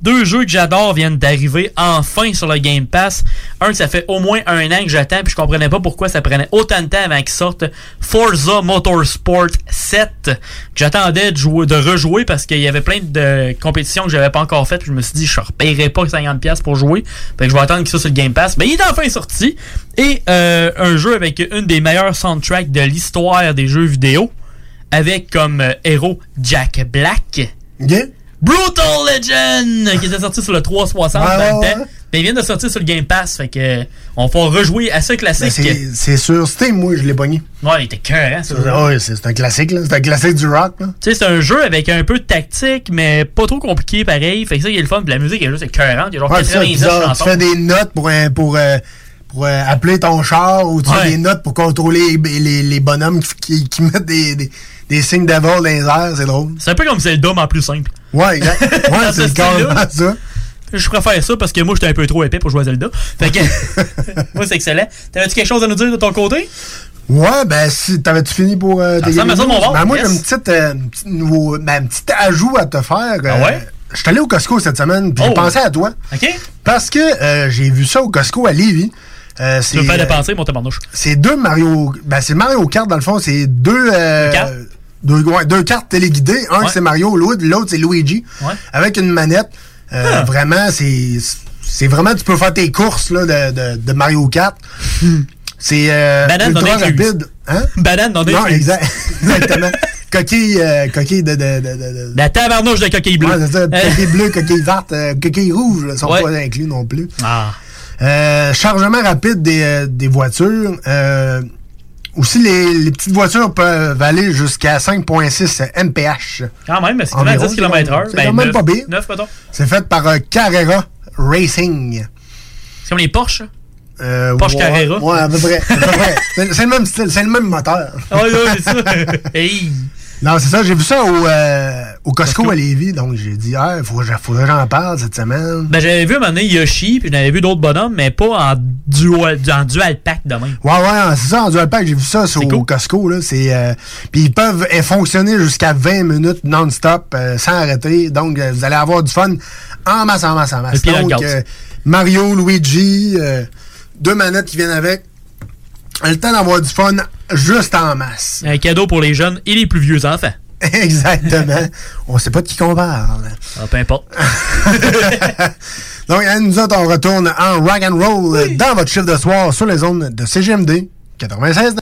[SPEAKER 5] Deux jeux que j'adore viennent d'arriver enfin sur le Game Pass. Un ça fait au moins un an que j'attends, puis je comprenais pas pourquoi ça prenait autant de temps avant qu'il sorte. Forza Motorsport 7, que j'attendais de, jouer, de rejouer parce qu'il y avait plein de compétitions que j'avais pas encore faites. Je me suis dit, je ne pas 50$ pour jouer. Fait que je vais attendre qu'il soit sur le Game Pass. Mais il est enfin sorti. Et euh, un jeu avec une des meilleures soundtracks de l'histoire des jeux vidéo. Avec comme euh, héros Jack Black. Brutal Legend! Qui était sorti sur le 360
[SPEAKER 4] Ouais,
[SPEAKER 5] dans le temps. il vient de sortir sur le Game Pass. Fait que euh, on va rejouer à ce
[SPEAKER 4] Ben,
[SPEAKER 5] classique.
[SPEAKER 4] c'est- c'est sur Steam, moi, je l'ai pogné.
[SPEAKER 5] Ouais, il était cœur, hein.
[SPEAKER 4] Ouais, c'est un classique, là. C'est un classique du rock, là.
[SPEAKER 5] Tu sais, c'est un jeu avec un peu de tactique, mais pas trop compliqué pareil. Fait que ça, il est le fun. Puis la musique est juste écœurante. Il y a genre
[SPEAKER 4] Ouais, c'est ça,
[SPEAKER 5] 99
[SPEAKER 4] bizarre. Tu fais des notes pour, un- pour, euh, pour euh, appeler ton char ou tu
[SPEAKER 5] Ouais.
[SPEAKER 4] fais des notes pour contrôler les, les, les bonhommes qui, qui, qui mettent des, des, des signes d'avant dans les airs. C'est drôle.
[SPEAKER 5] C'est un peu comme Zelda, mais en plus simple.
[SPEAKER 4] Ouais, exact. Ouais, c'est carrément ça.
[SPEAKER 5] Je préfère ça parce que moi, j'étais un peu trop épais pour jouer à Zelda. Fait que, moi, c'est excellent. T'avais-tu quelque chose à nous dire de ton côté?
[SPEAKER 4] Ouais, ben, si t'avais-tu fini pour euh, tes
[SPEAKER 5] Ça ça, mon
[SPEAKER 4] Ben, moi,
[SPEAKER 5] yes.
[SPEAKER 4] j'ai une petite, euh, une petite nouveau, ben, un petit ajout à te faire.
[SPEAKER 5] Ah ouais?
[SPEAKER 4] Je suis allé au Costco cette semaine, puis
[SPEAKER 5] Oh.
[SPEAKER 4] j'ai pensé à toi.
[SPEAKER 5] OK?
[SPEAKER 4] Parce que euh, j'ai vu ça au Costco à Lévis. Euh,
[SPEAKER 5] Tu veux
[SPEAKER 4] euh,
[SPEAKER 5] dépenser, mon tabarnouche.
[SPEAKER 4] C'est deux Mario. Ben, c'est Mario Kart, dans le fond. C'est deux. euh,
[SPEAKER 5] Deux
[SPEAKER 4] ouais, deux cartes téléguidées. Un,
[SPEAKER 5] Ouais.
[SPEAKER 4] c'est Mario, l'autre, l'autre, c'est Luigi.
[SPEAKER 5] Ouais.
[SPEAKER 4] Avec une manette. Euh,
[SPEAKER 5] Ah.
[SPEAKER 4] Vraiment, c'est. C'est vraiment, tu peux faire tes courses là, de, de, de Mario Kart. C'est euh,
[SPEAKER 5] Banane non
[SPEAKER 4] ultra rapide. Hein?
[SPEAKER 5] Banane non
[SPEAKER 4] Non,
[SPEAKER 5] incluse.
[SPEAKER 4] exact, exactement. coquille, euh, coquille de, de, de, de-
[SPEAKER 5] La tabarnouche de coquille bleue.
[SPEAKER 4] Ouais, c'est ça.
[SPEAKER 5] Euh.
[SPEAKER 4] Coquille bleue, coquille verte, euh, coquille rouge, ne sont
[SPEAKER 5] Ouais.
[SPEAKER 4] pas inclus non plus.
[SPEAKER 5] Ah.
[SPEAKER 4] Euh, chargement rapide des, euh, des voitures. Aussi, les, les petites voitures peuvent aller jusqu'à 5,6 mph.
[SPEAKER 5] Quand même, mais c'est
[SPEAKER 4] Environ,
[SPEAKER 5] 10 km heure.
[SPEAKER 4] c'est quand même pas pire.
[SPEAKER 5] 9, mettons.
[SPEAKER 4] C'est fait par euh, Carrera Racing.
[SPEAKER 5] C'est comme les Porsche.
[SPEAKER 4] Euh,
[SPEAKER 5] Porsche
[SPEAKER 4] ouais,
[SPEAKER 5] Carrera.
[SPEAKER 4] Ouais, à peu près. C'est le même style, c'est le même moteur.
[SPEAKER 5] Ah oui, oui, c'est ça. hey.
[SPEAKER 4] Non, c'est ça, j'ai vu ça au, euh, au Costco, à Lévis, donc j'ai dit, ah, il faut, faudrait que j'en parle cette semaine.
[SPEAKER 5] Ben, j'avais vu un moment donné Yoshi, puis j'avais vu d'autres bonhommes, mais pas en dual, en dual pack de même.
[SPEAKER 4] Ouais, ouais, c'est ça, en dual pack, j'ai vu ça sur au Costco, là, c'est, euh, puis ils peuvent fonctionner jusqu'à 20 minutes non-stop, euh, sans arrêter, donc euh, vous allez avoir du fun en masse, en masse, en masse. Donc, euh, Mario, Luigi, euh, deux manettes qui viennent avec, le temps d'avoir du fun juste en masse.
[SPEAKER 5] Un cadeau pour les jeunes et les plus vieux enfants.
[SPEAKER 4] Exactement. On sait pas de qui qu'on parle.
[SPEAKER 5] Ah, peu importe.
[SPEAKER 4] Donc, nous autres, on retourne en rock and roll dans votre chiffre de soir sur les zones de CGMD 96.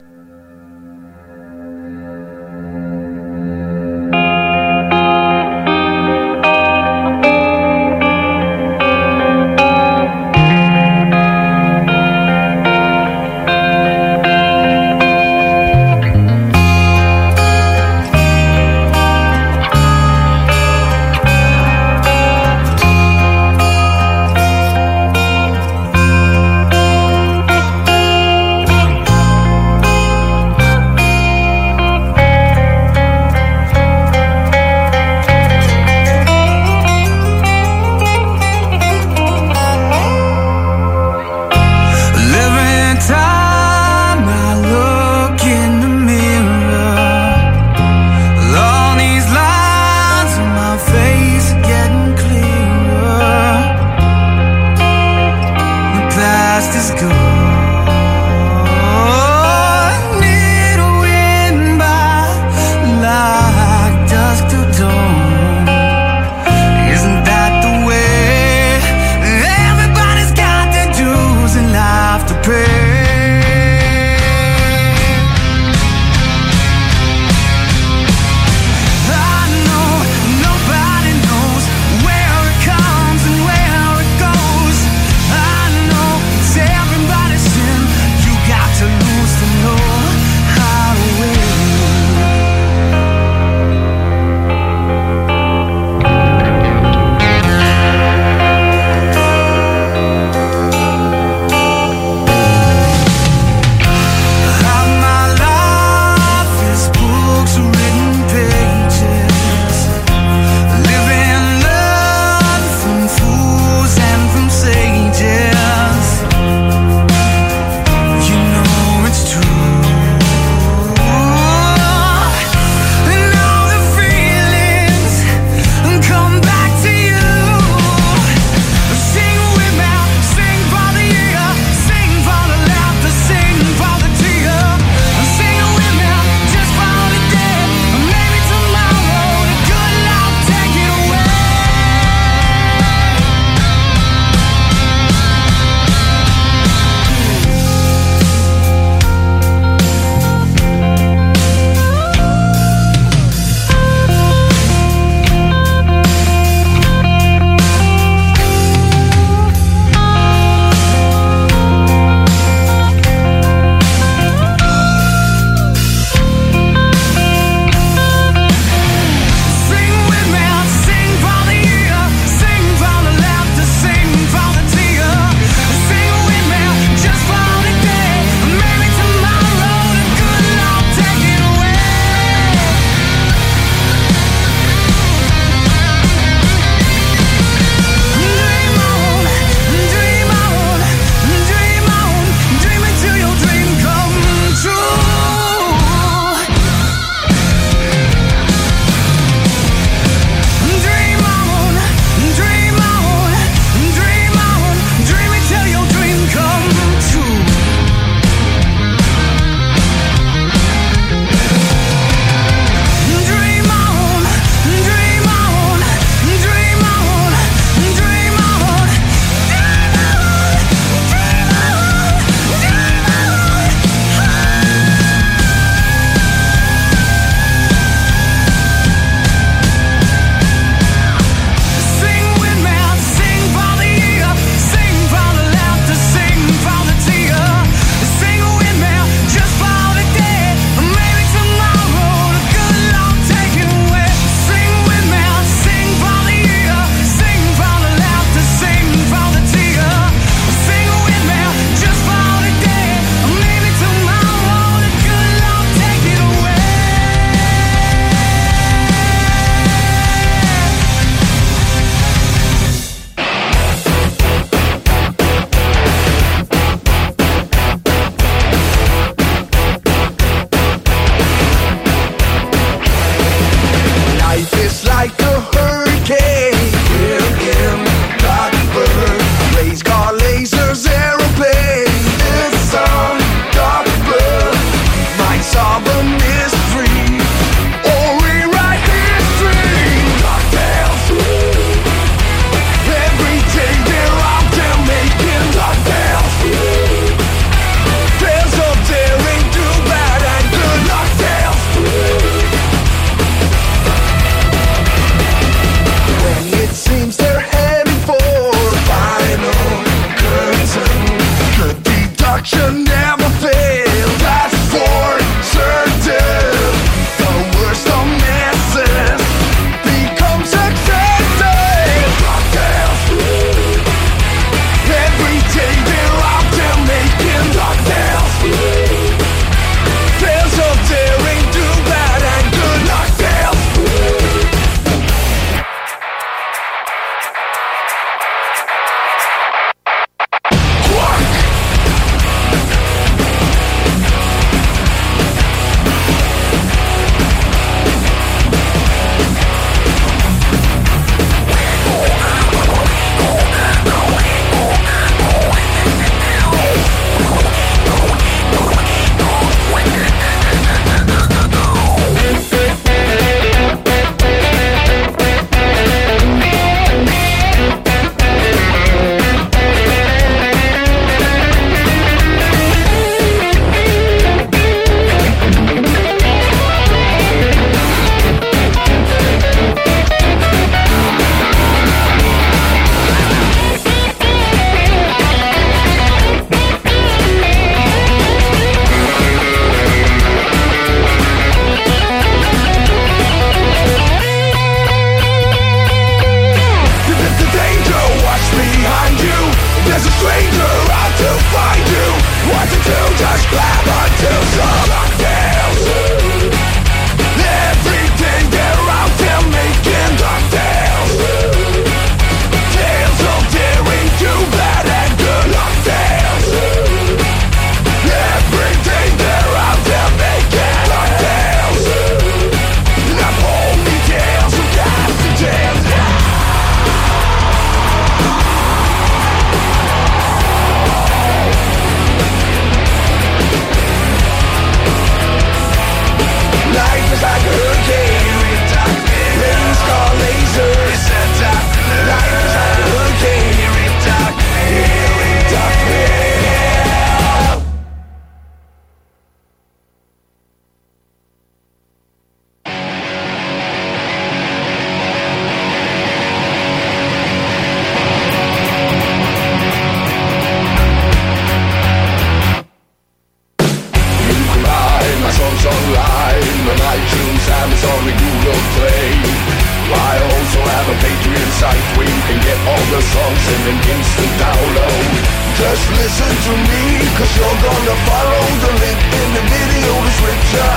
[SPEAKER 13] in an instant download Just listen to me, cause you're gonna follow the link in the video description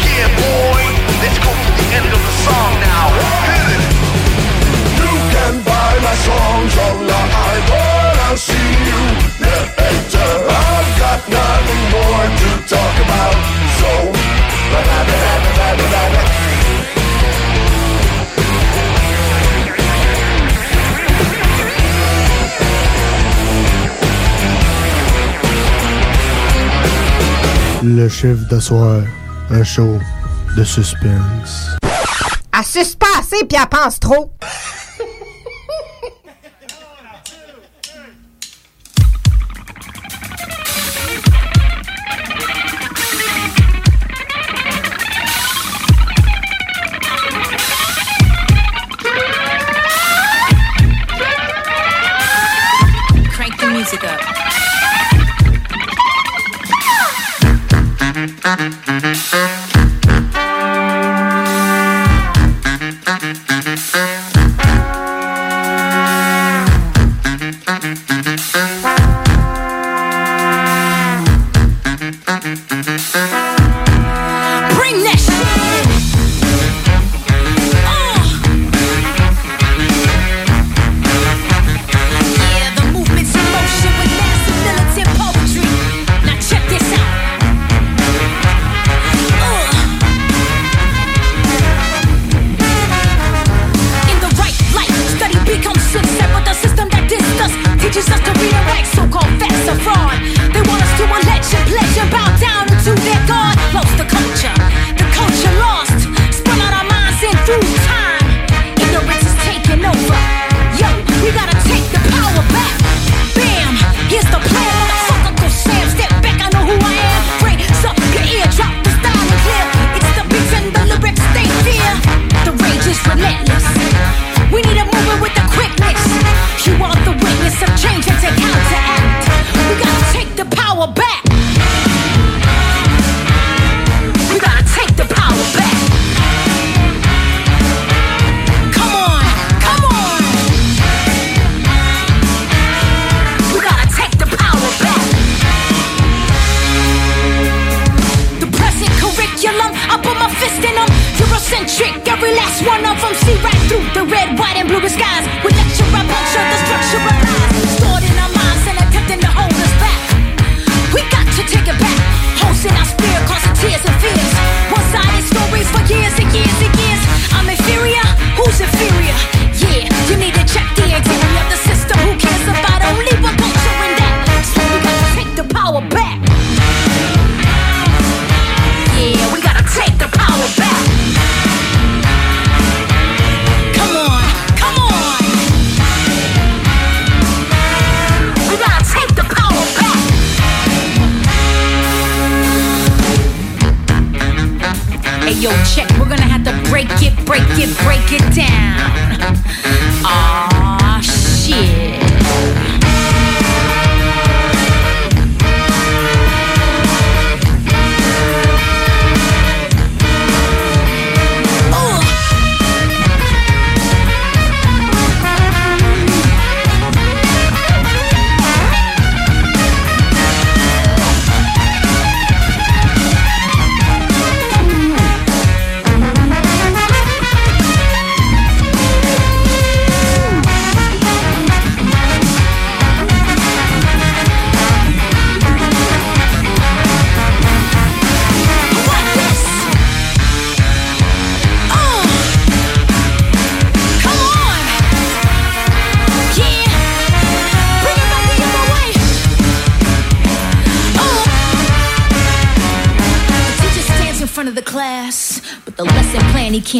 [SPEAKER 13] Yeah boy, let's go to the end of the song now. Hit! You can buy my songs online But I'll see you later. I've got nothing more to talk about.
[SPEAKER 4] le chiffre d'asseoir un show de suspense.
[SPEAKER 27] À suspenser puis à pense trop.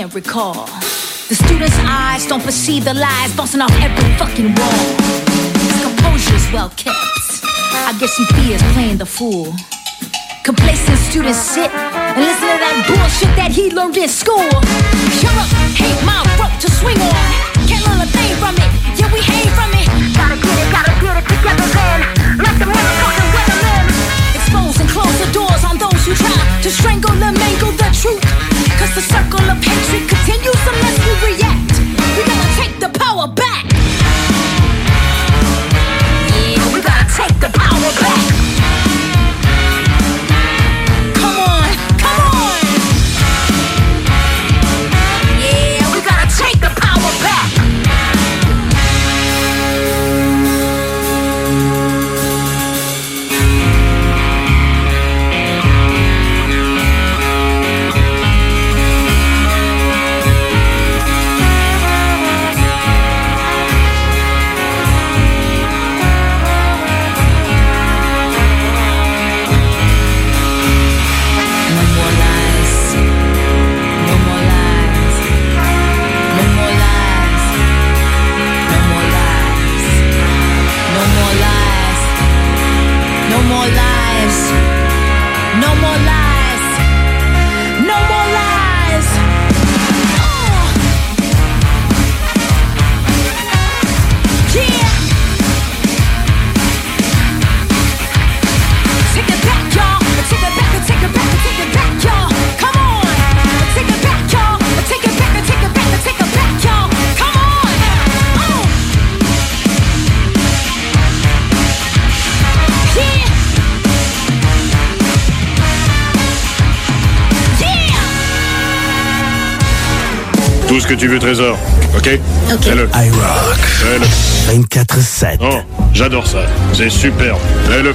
[SPEAKER 27] Can't recall. The students' eyes don't perceive the lies bouncing off every fucking wall. His composure's well kept. I guess he fears playing the fool. Complacent students sit and listen to that bullshit that he learned in school. Shut up, hate my rope to swing on. Can't learn a thing from it, yeah we hang from it. Gotta get it, gotta get it together then. Let the motherfucking weather in. Expose and close the doors on those who try to strangle and mangle the truth. Cause the circle of hatred continues unless we react. We gotta take the power back. Yeah, we gotta take the power back.
[SPEAKER 3] Que tu veux, Trésor. Ok
[SPEAKER 27] Ok.
[SPEAKER 3] Fais-le.
[SPEAKER 28] I rock.
[SPEAKER 3] Fais-le.
[SPEAKER 28] 24-7.
[SPEAKER 3] Oh, j'adore ça. C'est superbe. Fais-le.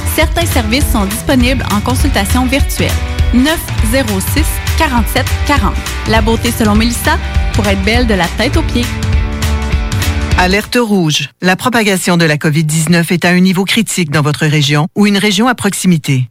[SPEAKER 29] certains services sont disponibles en consultation virtuelle. 906 47 40. La beauté selon Mélissa pour être belle de la tête aux pieds.
[SPEAKER 16] Alerte rouge. La propagation de la COVID-19 est à un niveau critique dans votre région ou une région à proximité.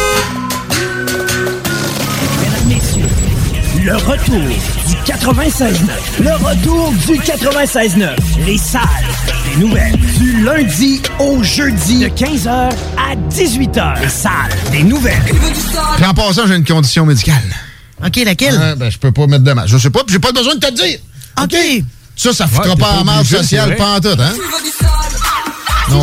[SPEAKER 30] Le retour du 96.9. Le retour du 96.9. Les salles des nouvelles. Du lundi au jeudi. De 15h à 18h. Les salles des nouvelles.
[SPEAKER 31] Puis en passant, j'ai une condition médicale.
[SPEAKER 11] OK, laquelle?
[SPEAKER 31] Ah, ben, je peux pas mettre de masque. Je sais pas, puis j'ai pas besoin de te le dire.
[SPEAKER 11] OK.
[SPEAKER 31] Ça, ça
[SPEAKER 11] Ouais, t'es
[SPEAKER 31] pas en marge sociale, pas en tout, hein?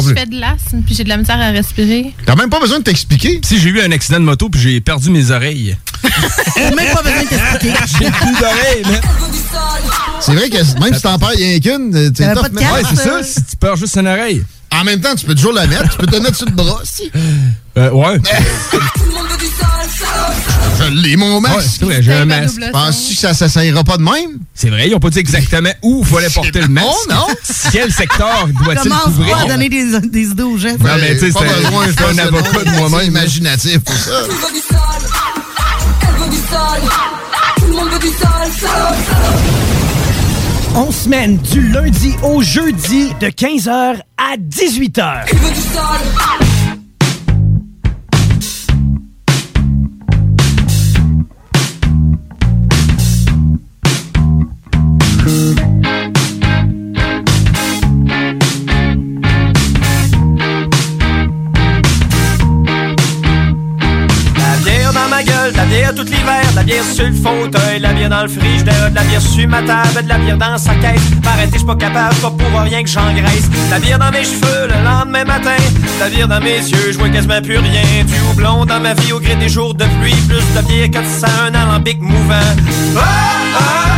[SPEAKER 32] Si je fais de l'asthme puis j'ai de la misère à respirer.
[SPEAKER 31] T'as même pas besoin de t'expliquer.
[SPEAKER 7] Si j'ai eu un accident de moto puis j'ai perdu mes oreilles.
[SPEAKER 11] T'as même pas besoin de t'expliquer.
[SPEAKER 7] J'ai plus d'oreilles, mais.
[SPEAKER 31] C'est vrai que même si t'en perds rien qu'une, euh, mais-
[SPEAKER 7] casque, Ouais, c'est ça, si tu perds juste une oreille.
[SPEAKER 31] En même temps, tu peux toujours la mettre, tu peux te mettre sur le bras aussi.
[SPEAKER 7] Euh, ouais.
[SPEAKER 31] Je l'ai, mon masque.
[SPEAKER 7] Ouais, j'ai un masque.
[SPEAKER 31] Penses-tu que ça, ça, ça ira pas de même?
[SPEAKER 7] C'est vrai, ils ont pas dit exactement où il fallait porter le masque.
[SPEAKER 31] Oh, non?
[SPEAKER 7] Quel secteur doit-il
[SPEAKER 33] Commence
[SPEAKER 7] couvrir?
[SPEAKER 33] pas à donner des, des idées aux gens.
[SPEAKER 7] Non, mais tu sais, c'est un avocat
[SPEAKER 31] non,
[SPEAKER 7] de moi-même.
[SPEAKER 31] imaginatif pour ça.
[SPEAKER 34] Veut du sale. Elle veut du. Tout le monde veut du.
[SPEAKER 35] On semaine du lundi au jeudi de 15h à 18h.
[SPEAKER 34] Elle veut du sale.
[SPEAKER 8] Sur le fauteuil, la bière dans le frigidaire, de la bière sur ma table, de la bière dans sa caisse. Arrêtez, je suis pas capable, pas pour rien que j'engraisse. La bière dans mes cheveux le lendemain matin, la bière dans mes yeux, je vois quasiment plus rien. Du houblon dans ma vie au gré des jours de pluie, plus de bière que ça, un alambic mouvant. Ah, ah,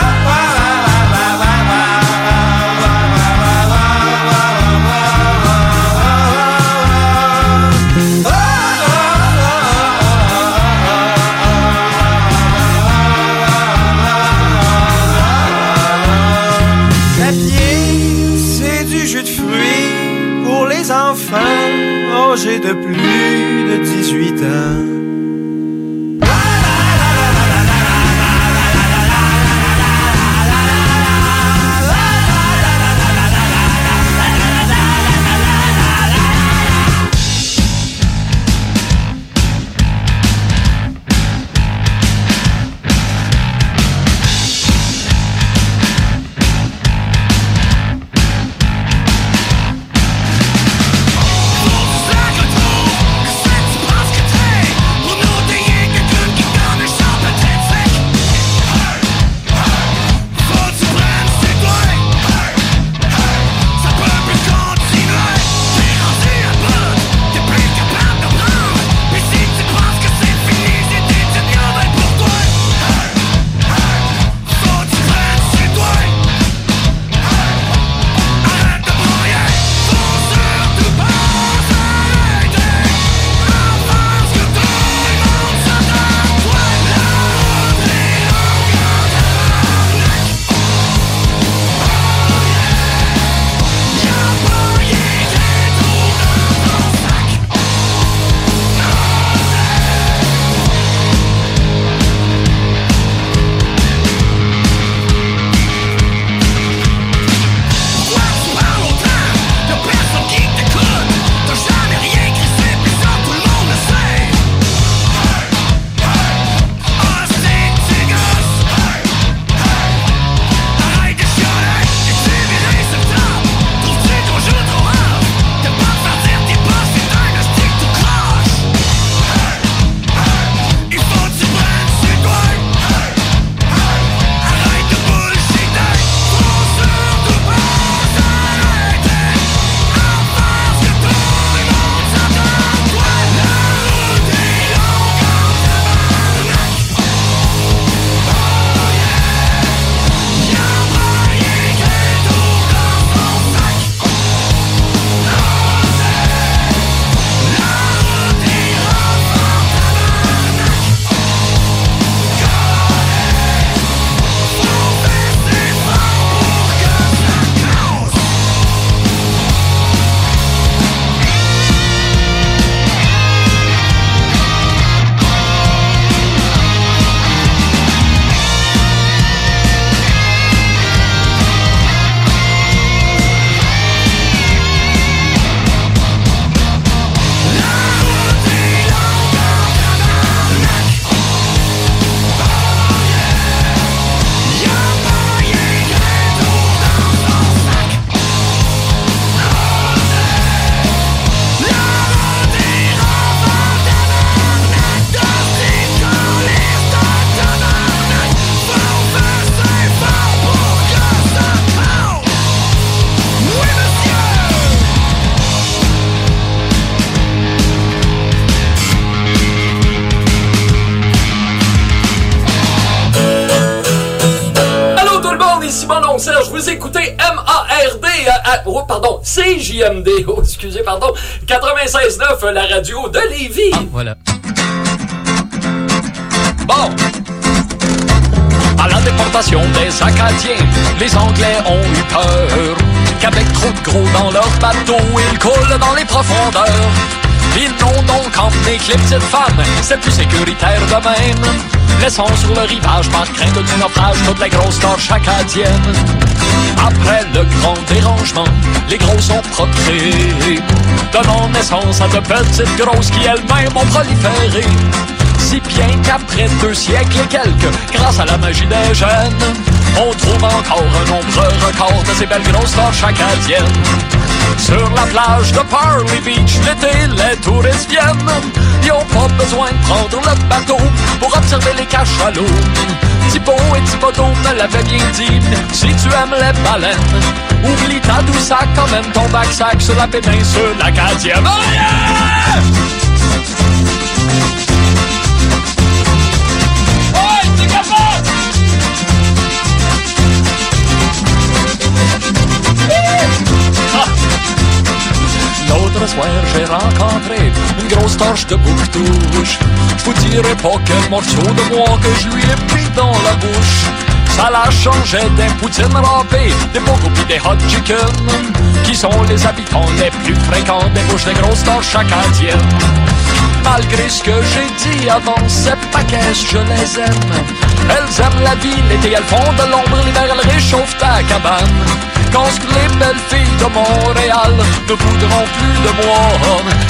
[SPEAKER 36] CJMD, oh, excusez, pardon, 96.9, la radio de Lévis.
[SPEAKER 5] voilà.
[SPEAKER 36] Bon.
[SPEAKER 37] À la déportation des Acadiens, les Anglais ont eu peur qu'avec trop de gros dans leur bateau, ils coulent dans les profondeurs. N'ont donc que les petites femmes, c'est plus sécuritaire de même. Laissant sur le rivage par crainte du naufrage toutes les grosses torches acadiennes. Après le grand dérangement, les grosses ont procréé, donnant naissance à de petites grosses qui elles-mêmes ont proliféré. Si bien qu'après deux siècles et quelques, grâce à la magie des gènes, on trouve encore un nombreux record de ces belles grosses torches acadiennes. Sur la plage de Parley Beach, l'été, les touristes viennent. Ils ont pas besoin de prendre le bateau pour observer les cachalots. Thibaut et Thibodeau me l'avaient bien dit, si tu aimes les baleines, oublie ta douce quand même ton bac-sac sur la péninsule acadienne. Oh! L'autre soir, j'ai rencontré une grosse torche de boucle-touche. Je vous dirai pas quel morceau de moi que je lui ai pris dans la bouche. Ça la changeait des poutines râpées, des bocaux pis des hot chicken, qui sont les habitants les plus fréquents des bouches des grosses torches acadiennes. Malgré ce que j'ai dit avant, ces paquets, je les aime. Elles aiment la vie, l'été elles font de l'ombre, l'hiver elles réchauffent ta cabane. Quand les belles filles de Montréal ne voudront plus de moi,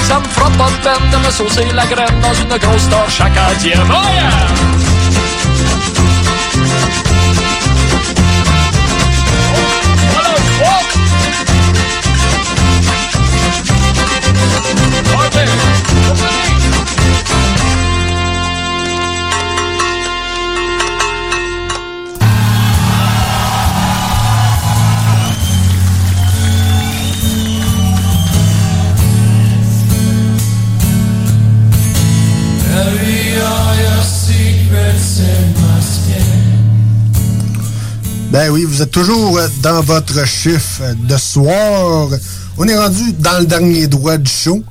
[SPEAKER 37] ça me fera pas de peine de me saucer la graine dans une grosse torche acadienne. Oh!
[SPEAKER 4] Ben oui, vous êtes toujours euh, dans votre chiffre de soir. On est rendu dans le dernier droit du show.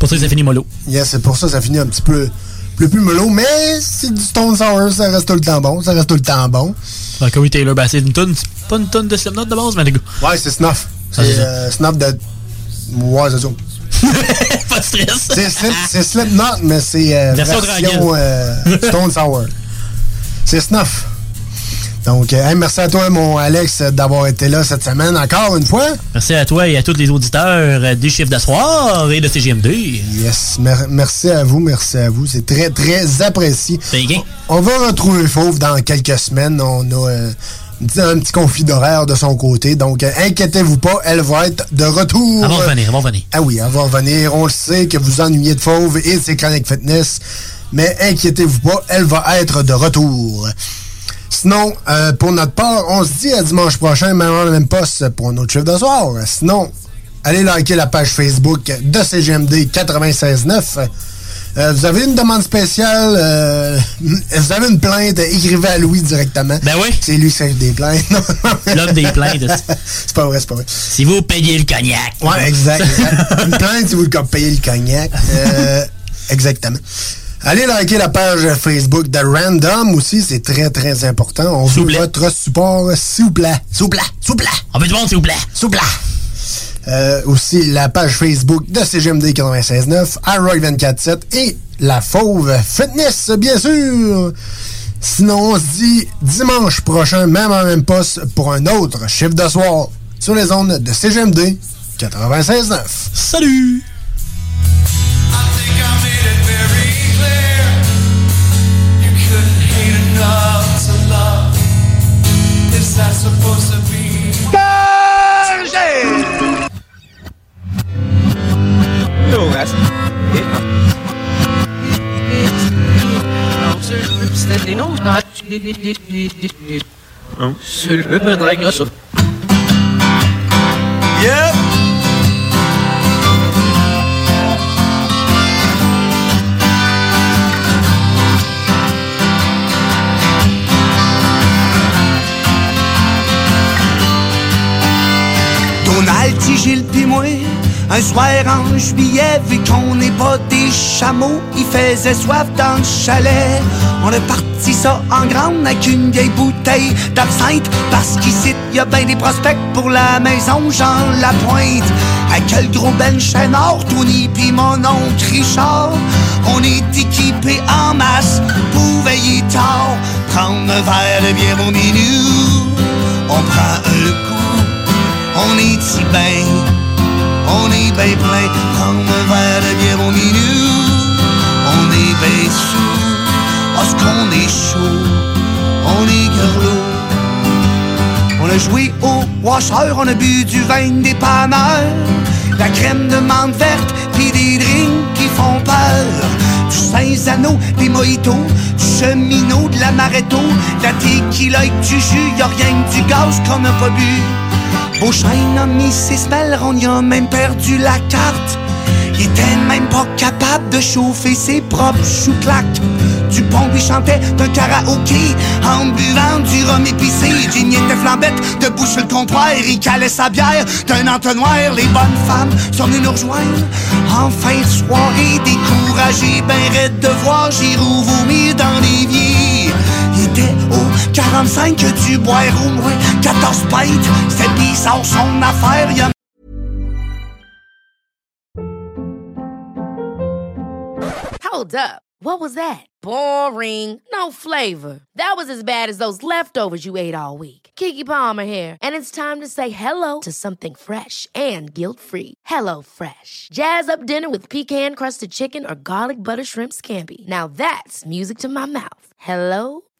[SPEAKER 5] Pour ça, ça finit mollo.
[SPEAKER 4] Yes, c'est pour ça que ça finit un petit peu plus, plus mellow, mais c'est du Stone Sour, ça reste tout le temps bon, ça reste tout le temps bon.
[SPEAKER 5] Ah, Corey Taylor, ben c'est une tonne, c'est pas une tonne de Slipknot de base, mais les gars.
[SPEAKER 4] Ouais, c'est Snuff.
[SPEAKER 5] Ah, c'est
[SPEAKER 4] euh, Snuff de... Ouais, c'est ça.
[SPEAKER 5] pas de stress.
[SPEAKER 4] C'est Slip, c'est Slipknot, mais c'est euh,
[SPEAKER 5] Version
[SPEAKER 4] euh, Stone Sour. C'est Snuff. Donc, euh, hey, merci à toi, mon Alex, d'avoir été là cette semaine encore une fois.
[SPEAKER 5] Merci à toi et à tous les auditeurs des chiffres de soir et de CGMD.
[SPEAKER 4] Yes, mer- merci à vous, merci à vous. C'est très, très apprécié. On va retrouver Fauve dans quelques semaines. On a euh, un petit conflit d'horaire de son côté. Donc, euh, inquiétez-vous pas, elle va être de retour.
[SPEAKER 5] Elle va revenir, elle va revenir.
[SPEAKER 4] Ah oui, elle va revenir. On le sait que vous ennuyez de Fauve et de ses chroniques fitness. Mais inquiétez-vous pas, elle va être de retour. Sinon, euh, pour notre part, on se dit à dimanche prochain, même en même poste pour un autre chiffre de soir. Sinon, allez liker la page Facebook de CGMD 96.9. Euh, vous avez une demande spéciale, euh, vous avez une plainte, écrivez à Louis directement.
[SPEAKER 5] Ben oui.
[SPEAKER 4] C'est lui qui fait des plaintes.
[SPEAKER 5] L'homme des plaintes.
[SPEAKER 4] c'est pas vrai, c'est pas vrai.
[SPEAKER 5] Si vous payez le cognac.
[SPEAKER 4] Ouais, exact. exact. Une plainte si vous payez le cognac. Euh, exactement. Allez liker la page Facebook de Random aussi, c'est très très important. On veut votre support, s'il vous plaît. S'il vous plaît. S'il vous plaît.
[SPEAKER 5] On veut du monde, s'il vous plaît.
[SPEAKER 4] S'il vous plaît. Euh, aussi la page Facebook de CGMD 96.9, iRoy247 et la Fauve Fitness, bien sûr. Sinon, on se dit dimanche prochain, même en même poste, pour un autre chiffre de soir sur les ondes de CGMD 96.9.
[SPEAKER 5] Salut!
[SPEAKER 13] supposed to be Thursday.
[SPEAKER 24] No, that's it.
[SPEAKER 13] Oh, so like us.
[SPEAKER 12] Un soir en juillet, vu qu'on n'est pas des chameaux, il faisait soif dans le chalet. On a parti ça en grande avec une vieille bouteille d'absinthe, parce qu'ici, y a bien des prospects pour la maison Jean Lapointe. Avec le gros Ben Chénard, Tony pis mon oncle Richard, on est équipés en masse pour veiller tard. Prendre un verre de bière au milieu, on prend un coup, on est si bien on est bien plein, prendre un verre de bière au milieu. On est bien sous, parce qu'on est chaud, on est garlot. On a joué au washer, on a bu du vin des panneurs, la crème de menthe verte, puis des drinks qui font peur. Du Saint-Zano, des mojitos, du cheminot, de l'amaretto, de la tequila et du jus, y a rien que du gaz qu'on n'a pas bu. Beauchesne a mis ses semelles, on y a même perdu la carte. Il était même pas capable de chauffer ses propres chouclaques. Dupont lui chantait d'un karaoké en buvant du rhum épicé. Jimmy était flambette, debout sur le comptoir, il calait sa bière d'un entonnoir. Les bonnes femmes sont venues nous rejoindre en fin de soirée, découragées, ben raides de voir Giroud vomir dans l'évier. Était au 45 du boire au moins 14 pintes. C'est bizarre son affaire, il a
[SPEAKER 38] Hold up. What was that? Boring. No flavor. That was as bad as those leftovers you ate all week. Kiki Palmer here, and it's time to say hello to something fresh and guilt-free. Hello Fresh. Jazz up dinner with pecan-crusted chicken or garlic butter shrimp scampi. Now that's music to my mouth. Hello